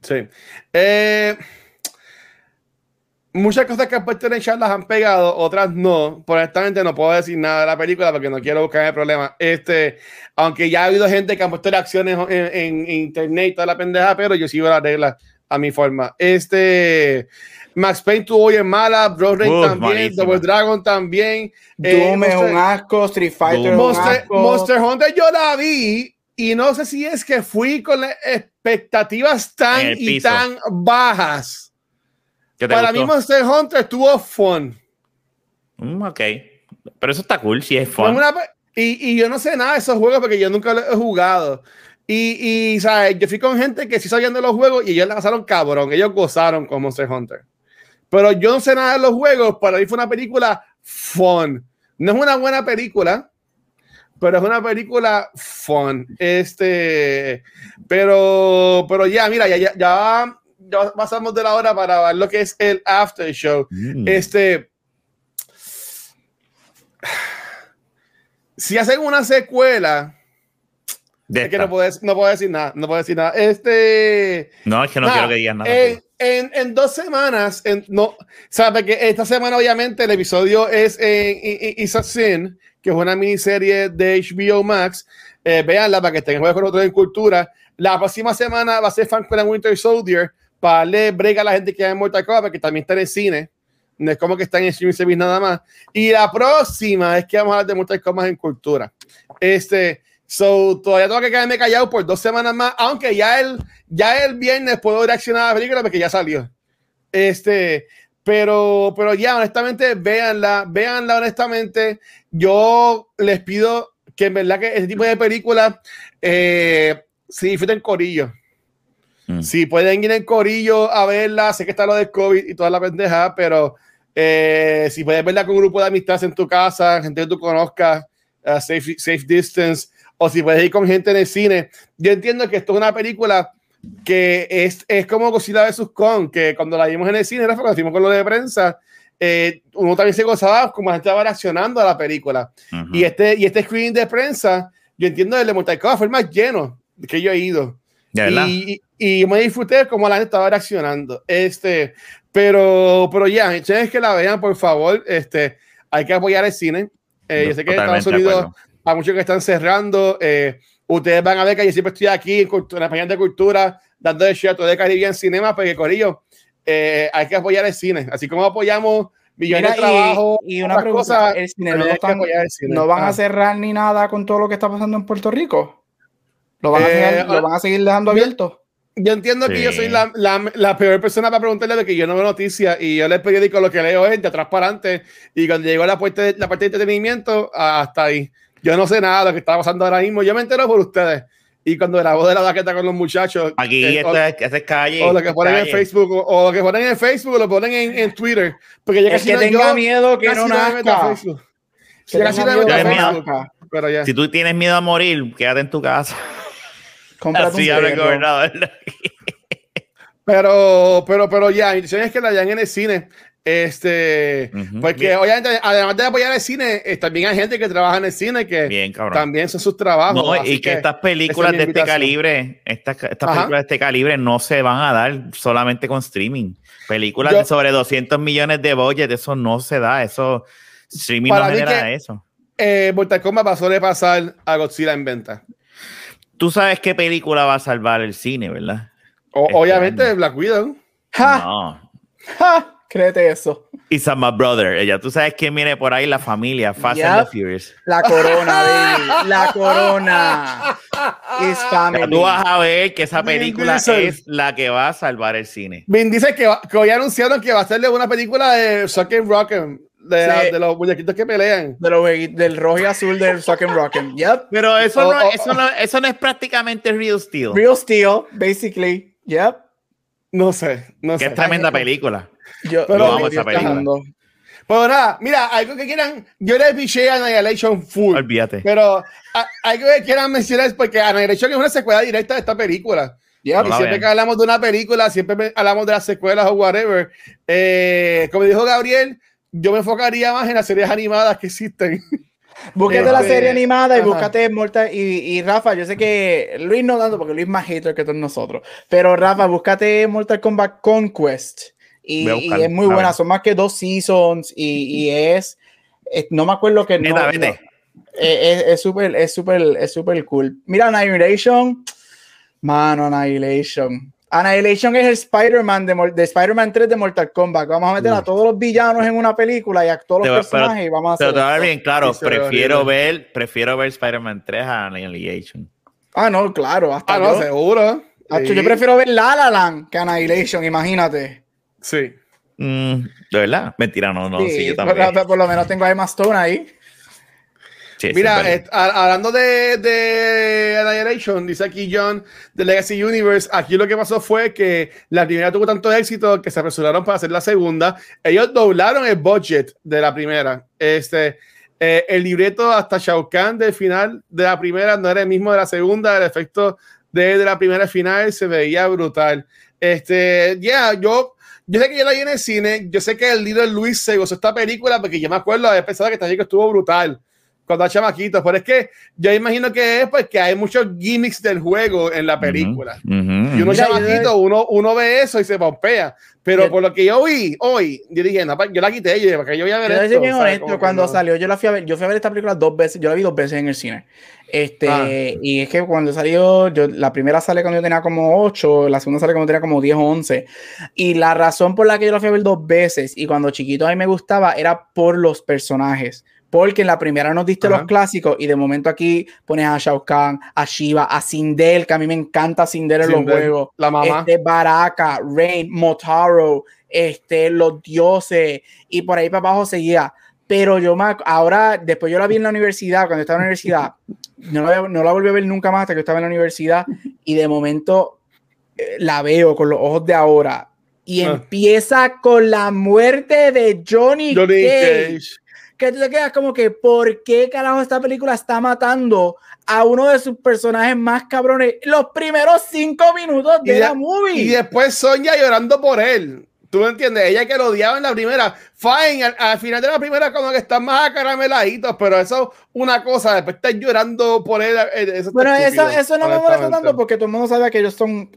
Sí. Eh, muchas cosas que han puesto en el chat las han pegado, otras no. Por honestamente no puedo decir nada de la película porque no quiero buscar el problema. Este, aunque ya ha habido gente que ha puesto reacciones en, en internet y toda la pendeja, pero yo sigo las reglas a mi forma. Este, Max Payne tuvo hoy en mala, Bro Rain Uf, también, malísima. Double Dragon también. Eh, Doom es Monster- un asco, Street Fighter es un Monster, asco. Monster Hunter yo la vi y no sé si es que fui con las expectativas tan y tan bajas. ¿Qué te Para gustó? mí Monster Hunter estuvo fun. Mm, ok. Pero eso está cool, si es fun. una y, y yo no sé nada de esos juegos porque yo nunca los he jugado. Y, y ¿sabes? yo fui con gente que sí sabían de los juegos y ellos la pasaron cabrón. Ellos gozaron con Monster Hunter. Pero yo no sé nada de los juegos. Para mí fue una película fun. No es una buena película, pero es una película fun. Este, pero, pero ya, mira, ya, ya, ya, ya pasamos de la hora para ver lo que es el after show. Mm. Este. Si hacen una secuela, De es que no puedo, no puedo decir nada, no puedo decir nada. Este. No, es que no nada, quiero que digas nada. En, en, en dos semanas, en, no, sabe que esta semana, obviamente, el episodio es en en- en Is a Sin, que es una miniserie de HBO Max. Eh, véanla para que estén con nosotros en cultura. La próxima semana va a ser and Winter Soldier para darle brega a la gente que va en Mortal Kombat, porque también está en el cine. No es como que está en streaming service nada más. Y la próxima es que vamos a hablar de Mortal Kombat en cultura. Este, so, todavía tengo que quedarme callado por dos semanas más, aunque ya el, ya el viernes puedo reaccionar a la película porque ya salió. Este, pero, pero ya, honestamente, véanla, véanla honestamente. Yo les pido que en verdad que este tipo de películas eh, se disfruten corillo. Mm. Si pueden ir en corillo a verla, sé que está lo del COVID y toda la pendeja, pero eh, si puedes verla con un grupo de amistades en tu casa, gente que tú conozcas, uh, safe, safe distance, o si puedes ir con gente en el cine. Yo entiendo que esto es una película que es, es como Godzilla vs. Kong, que cuando la vimos en el cine, cuando fuimos con lo de prensa, eh, uno también se gozaba como la gente estaba reaccionando a la película. Y este, y este screening de prensa, yo entiendo el de Mortal Kombat fue el más lleno que yo he ido. De verdad. Y, y, y me disfruté como la gente estaba reaccionando. Este, pero, pero ya, ustedes que la vean, por favor, este, hay que apoyar el cine. Eh, yo sé que en Estados de Unidos hay muchos que están cerrando. eh, ustedes van a ver que yo siempre estoy aquí en, cultu- en la de cultura, dando el share de Caribbean Cinema, porque Corillo, eh, hay que apoyar el cine. Así como apoyamos millones Mira, de trabajos y, y una pregunta, cosas, el cine no, están- el cine. no van Ah. a cerrar ni nada con todo lo que está pasando en Puerto Rico. ¿Lo van, a, Eh, dejar- lo van a seguir dejando yo- abierto? Yo entiendo que Sí. yo soy la, la, la peor persona para preguntarle de que yo no veo noticias y yo el periódico lo que leo es de atrás para adelante y cuando llegó la parte de, la parte de entretenimiento hasta ahí. Yo no sé nada de lo que está pasando ahora mismo. Yo me entero por ustedes. Y cuando grabó de la baqueta con los muchachos, Aquí eh, esto es, esto es calle. o, o lo que ponen en calle. Facebook, o, o lo que ponen en Facebook, o lo ponen en, en Twitter. Porque El casi que no, tenga yo miedo que no nazca. Que casi no me miedo que pero ya. Si tú tienes miedo a morir, quédate en tu casa. Así habla el gobernador. Pero, pero, pero ya, intenciones que la vean en el cine. Este, porque Bien. obviamente, además de apoyar el cine, eh, también hay gente que trabaja en el cine que Bien, también son sus trabajos. No, y que, estas películas es de este calibre, estas, películas de este calibre no se van a dar solamente con streaming. Películas Yo- de sobre 200 millones de budget, eso no se da, eso streaming no genera que- eso. Eh, Mortal Kombat va a sobrepasar a Godzilla en venta. Tú sabes qué película va a salvar el cine, ¿verdad? O- Este obviamente año. Black Widow. ¡Ja! No. ¡Ja! Créete eso. It's a my brother. Ella, tú sabes quién viene por ahí, la familia, Fast and the Furious. La corona, baby. La corona. Family. tú vas a ver que esa Vin película Diesel. es la que va a salvar el cine. Vin dice que, va- que hoy anunciaron que va a hacerle una película de Sucker Rock'em, de, Sí. de los muñequitos que pelean. De los del rojo y azul del Suck and Rock'em. Yep. Pero eso, Oh, no, oh, eso, no, eso no es prácticamente Real Steel. Real Steel, basically. Yep. No sé, no que sé. tremenda película. Yo, Pero amo estoy esa película. Pero nada, mira, algo que quieran, yo le piché a Annihilation full. Olvídate. Pero a- algo que quieran mencionar es porque Annihilation es una secuela directa de esta película. Yep. No Y siempre vean. que hablamos de una película, siempre hablamos de las secuelas o whatever. Eh, como dijo Gabriel, yo me enfocaría más en las series animadas que existen. Búscate la Este, serie animada y ajá. búscate Mortal. Y, y Rafa, yo sé que Luis no tanto, porque Luis es más hater que todos nosotros. Pero Rafa, búscate Mortal Kombat Conquest. Y, es muy buena, son más que dos seasons. Y, y es, es- No me acuerdo que. Neta, no- vete. es es súper, es súper, es súper cool. Mira, Annihilation. Mano, Annihilation. Annihilation es el Spider-Man de, de Spider-Man 3 de Mortal Kombat. Vamos a meter a todos los villanos en una película y a todos los va- pero- personajes y vamos a hacer. Pero te va a ver esto. bien claro, prefiero ver, prefiero ver Spider-Man 3 a Annihilation. Ah, no, claro. Hasta Ah, no, yo, seguro. Sí. yo prefiero ver La La Land que Annihilation, imagínate. Sí. Mm, ¿De verdad? Mentira, no, no, sí, Sí, yo por, también. por lo menos tengo a Emma Stone ahí. Sí, Mira, es eh, hablando de, de Annihilation, dice aquí John de Legacy Universe, aquí lo que pasó fue que la primera tuvo tanto éxito que se apresuraron para hacer la segunda. Ellos doblaron el budget de la primera. Este, eh, el libreto hasta Shao Kahn del final de la primera no era el mismo de la segunda, el efecto de, de la primera final se veía brutal. Este, ya, yo, yo sé que yo la vi en el cine, yo sé que el líder Luis se gozó esta película porque yo me acuerdo de pensado que esta película estuvo brutal cuando era chamaquito, pero es que yo imagino que es porque hay muchos gimmicks del juego en la película. Ujú, ujú. Y uno Mira, yo- chamaquito, uno, uno ve eso y se pompea. Pero por lo que yo vi hoy, yo dije, no, yo la quité, yo dije, porque yo voy a ver Yo voy a esto. honesto, cuando no. salió, yo la fui a ver, yo fui a ver esta película dos veces, yo la vi dos veces en el cine. Este, Ah. y es que cuando salió, yo, la primera sale cuando yo tenía como 8, la segunda sale cuando tenía como 10 o 11. Y la razón por la que yo la fui a ver dos veces y cuando chiquito a mí me gustaba era por los personajes. Porque en la primera nos diste Ajá. los clásicos y de momento aquí pones a Shao Kahn, a Shiva, a Sindel, que a mí me encanta Sindel en los juegos. La mamá. Este, Baraka, Rain, Motaro, este, los dioses, y por ahí para abajo seguía. Pero yo me ahora, después yo la vi en la universidad, cuando estaba en la universidad, no la, no la volví a ver nunca más hasta que estaba en la universidad, y de momento eh, la veo con los ojos de ahora. Y Ah. empieza con la muerte de Johnny, Johnny Cage Cage. Que tú te quedas como que, ¿por qué carajo esta película está matando a uno de sus personajes más cabrones los primeros cinco minutos de la movie? Y después Sonia llorando por él. ¿Tú me entiendes? Ella que lo odiaba en la primera. Fine, al, final de la primera como que están más acarameladitos, pero eso una cosa, después estás llorando por él. Eh, eso bueno, eso, eso no me molesta tanto porque todo el mundo sabe que ellos son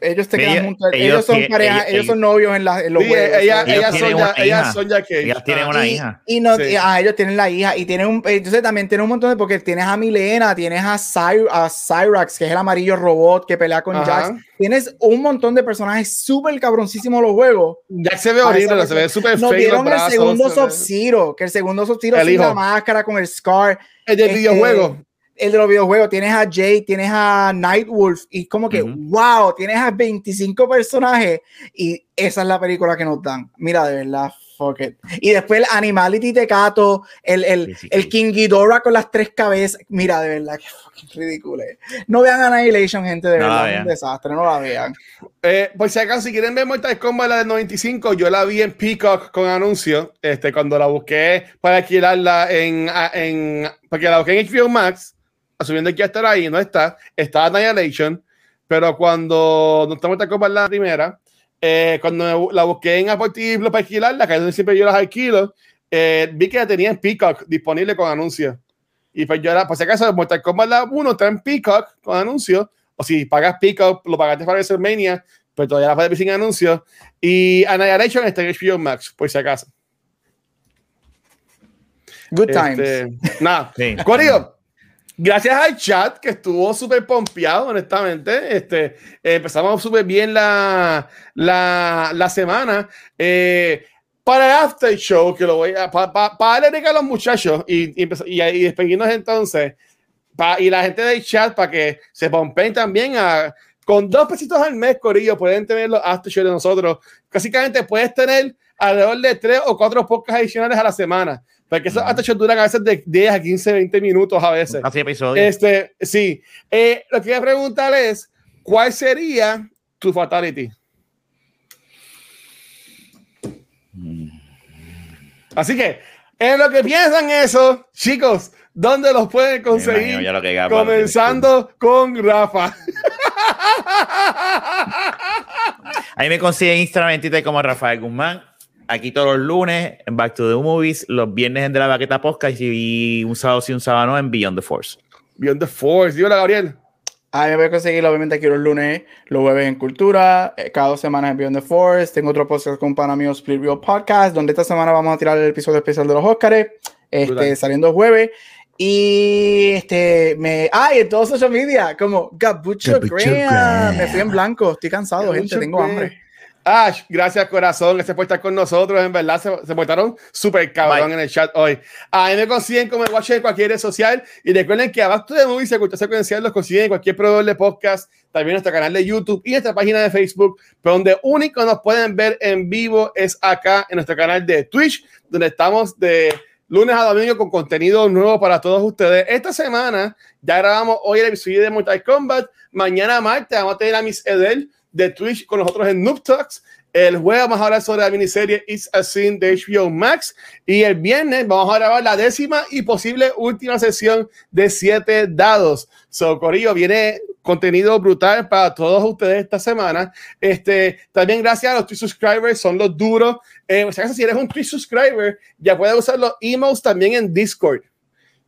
ellos te quedan juntos. Ellos, son pareja, ellos, son novios en, la, en los sí, Ella, ellas, son ya, ellas son ya que. Ellas tienen una hija. Y, no, ah, ellos tienen la hija. Y tienen un. Entonces también tienen un montón de. Porque tienes a Milena, tienes a, a Cyrax, que es el amarillo robot que pelea con Jax. Tienes un montón de personajes súper cabroncísimos los juegos. Jax se ve horrible, se ve súper feo. Nos dieron el segundo Sub-Zero, que el segundo Sub-Zero sin la máscara con el Scar. El del este, videojuego el de los videojuegos, tienes a Jay, tienes a Nightwolf, y como que, wow, tienes a 25 personajes, y esa es la película que nos dan. Mira, de verdad, fuck it. Y después el Animality Tecato, el, el, el King Ghidorah con las tres cabezas. Mira, de verdad, que fucking ridículo. No vean Annihilation, gente, de verdad, es un desastre, no la vean. Eh, por si acaso, si quieren ver Mortal Kombat la del 95, yo la vi en Peacock con anuncio, este, cuando la busqué para alquilarla en, en porque la busqué en HBO Max asumiendo que ya estará ahí, no está, está Annihilation, pero cuando no estamos tan la primera, eh, cuando la busqué en Apple TV para alquilarla, que siempre yo las alquilo, eh, vi que la tenía en Peacock disponible con anuncios. Y pues yo era, por si acaso, Mortal Kombat la 1 está en Peacock con anuncios, o si pagas Peacock, lo pagaste para WrestleMania, pero todavía la puedes ver sin anuncios. Y Annihilation está en HBO Max, por si acaso. Good times. Este, nada, sí gracias al chat que estuvo súper pompeado, honestamente. Este, empezamos súper bien la, la, la semana. Eh, para el after show, que lo voy a. Para pa, pa darle a los muchachos y, y, y, y despedirnos entonces. y la gente del chat para que se pompeen también a. Con dos pesitos al mes, Corillo, pueden tener los after show de nosotros. Básicamente puedes tener alrededor de tres o cuatro podcasts adicionales a la semana. Porque esos uh duran a veces de 10 a 15, 20 minutos a veces. Así episodios. Este, sí. Eh, lo que voy a preguntar es, ¿cuál sería tu fatality? Así que, en lo que piensan eso, chicos, ¿dónde los pueden conseguir? Comenzando con Rafa. Ahí me consiguen Instagram como Rafael Guzmán aquí todos los lunes en Back to the Movies, los viernes en De la Baqueta Podcast y un sábado sí, un sábado no en Beyond the Force. Beyond the Force, dígale Gabriel. A mí me voy a conseguir obviamente aquí los lunes, los jueves en Cultura, eh, cada dos semanas en Beyond the Force. Tengo otro podcast con pana mío, Split Real Podcast, donde esta semana vamos a tirar el episodio especial de los Oscars, este, saliendo jueves. Y este, me. ¡Ay! en todos social media, como Gabucho, Graham. Me fui en blanco, estoy cansado, gente, tengo hambre. Ash, gracias corazón, ese por estar con nosotros, en verdad se, se portaron súper cabrón en el chat hoy. A mí me consiguen como el watch en cualquier red social y recuerden que abajo de Movies y Cultura Secuencial los consiguen en cualquier proveedor de podcast, también nuestro canal de YouTube y nuestra página de Facebook, pero donde único nos pueden ver en vivo es acá en nuestro canal de Twitch, donde estamos de lunes a domingo con contenido nuevo para todos ustedes. Esta semana ya grabamos hoy el episodio de Mortal Kombat, mañana martes vamos a tener a Miss Edel de Twitch con nosotros en Noob Talks. El jueves vamos a hablar sobre la miniserie It's a Sin de HBO Max. Y el viernes vamos a grabar la décima y posible última sesión de siete dados. So, Corillo, viene contenido brutal para todos ustedes esta semana. Este, también gracias a los Twitch subscribers, son los duros. Eh, o sea, si eres un Twitch subscriber, ya puedes usar los emails también en Discord.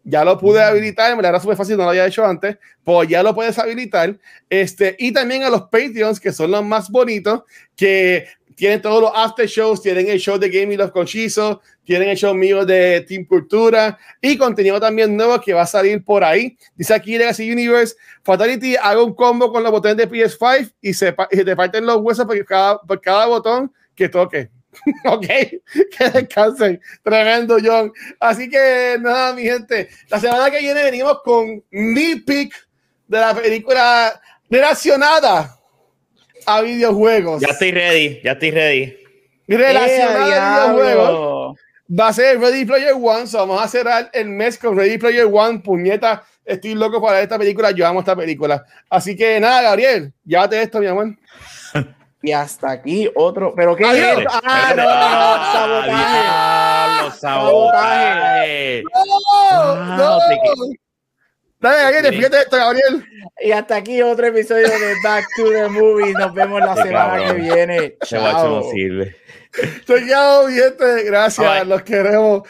Ya lo pude habilitar, me la era súper fácil, no lo había hecho antes, pues ya lo puedes habilitar. Este, y también a los Patreons, que son los más bonitos, que tienen todos los after shows, tienen el show de Gaming Love con Chizo, tienen el show mío de Team Cultura y contenido también nuevo que va a salir por ahí. Dice aquí Legacy Universe, Fatality, haga un combo con los botones de PS5 y se, y te parten los huesos por cada, por cada botón que toque. ok, que descansen. Tremendo, John. Así que nada, mi gente. La semana que viene venimos con mi pick de la película relacionada a videojuegos. Ya estoy ready, ya estoy ready. Relacionada a videojuegos. Va a ser Ready Player One. vamos a cerrar el mes con Ready Player One. Puñeta, estoy loco para esta película. Yo amo esta película. Así que nada, Gabriel, llévate esto, mi amor. Y hasta aquí otro. ¿Pero qué es? Ah, no, no, sabotaje. sabotaje. No, no. Dale, Gabriel, fíjate esto, Gabriel. Y hasta aquí otro episodio de Back to the Movies. Nos vemos la semana que viene. Ese guacho no Chao. sirve. Gente. Gracias. Bye. Los queremos.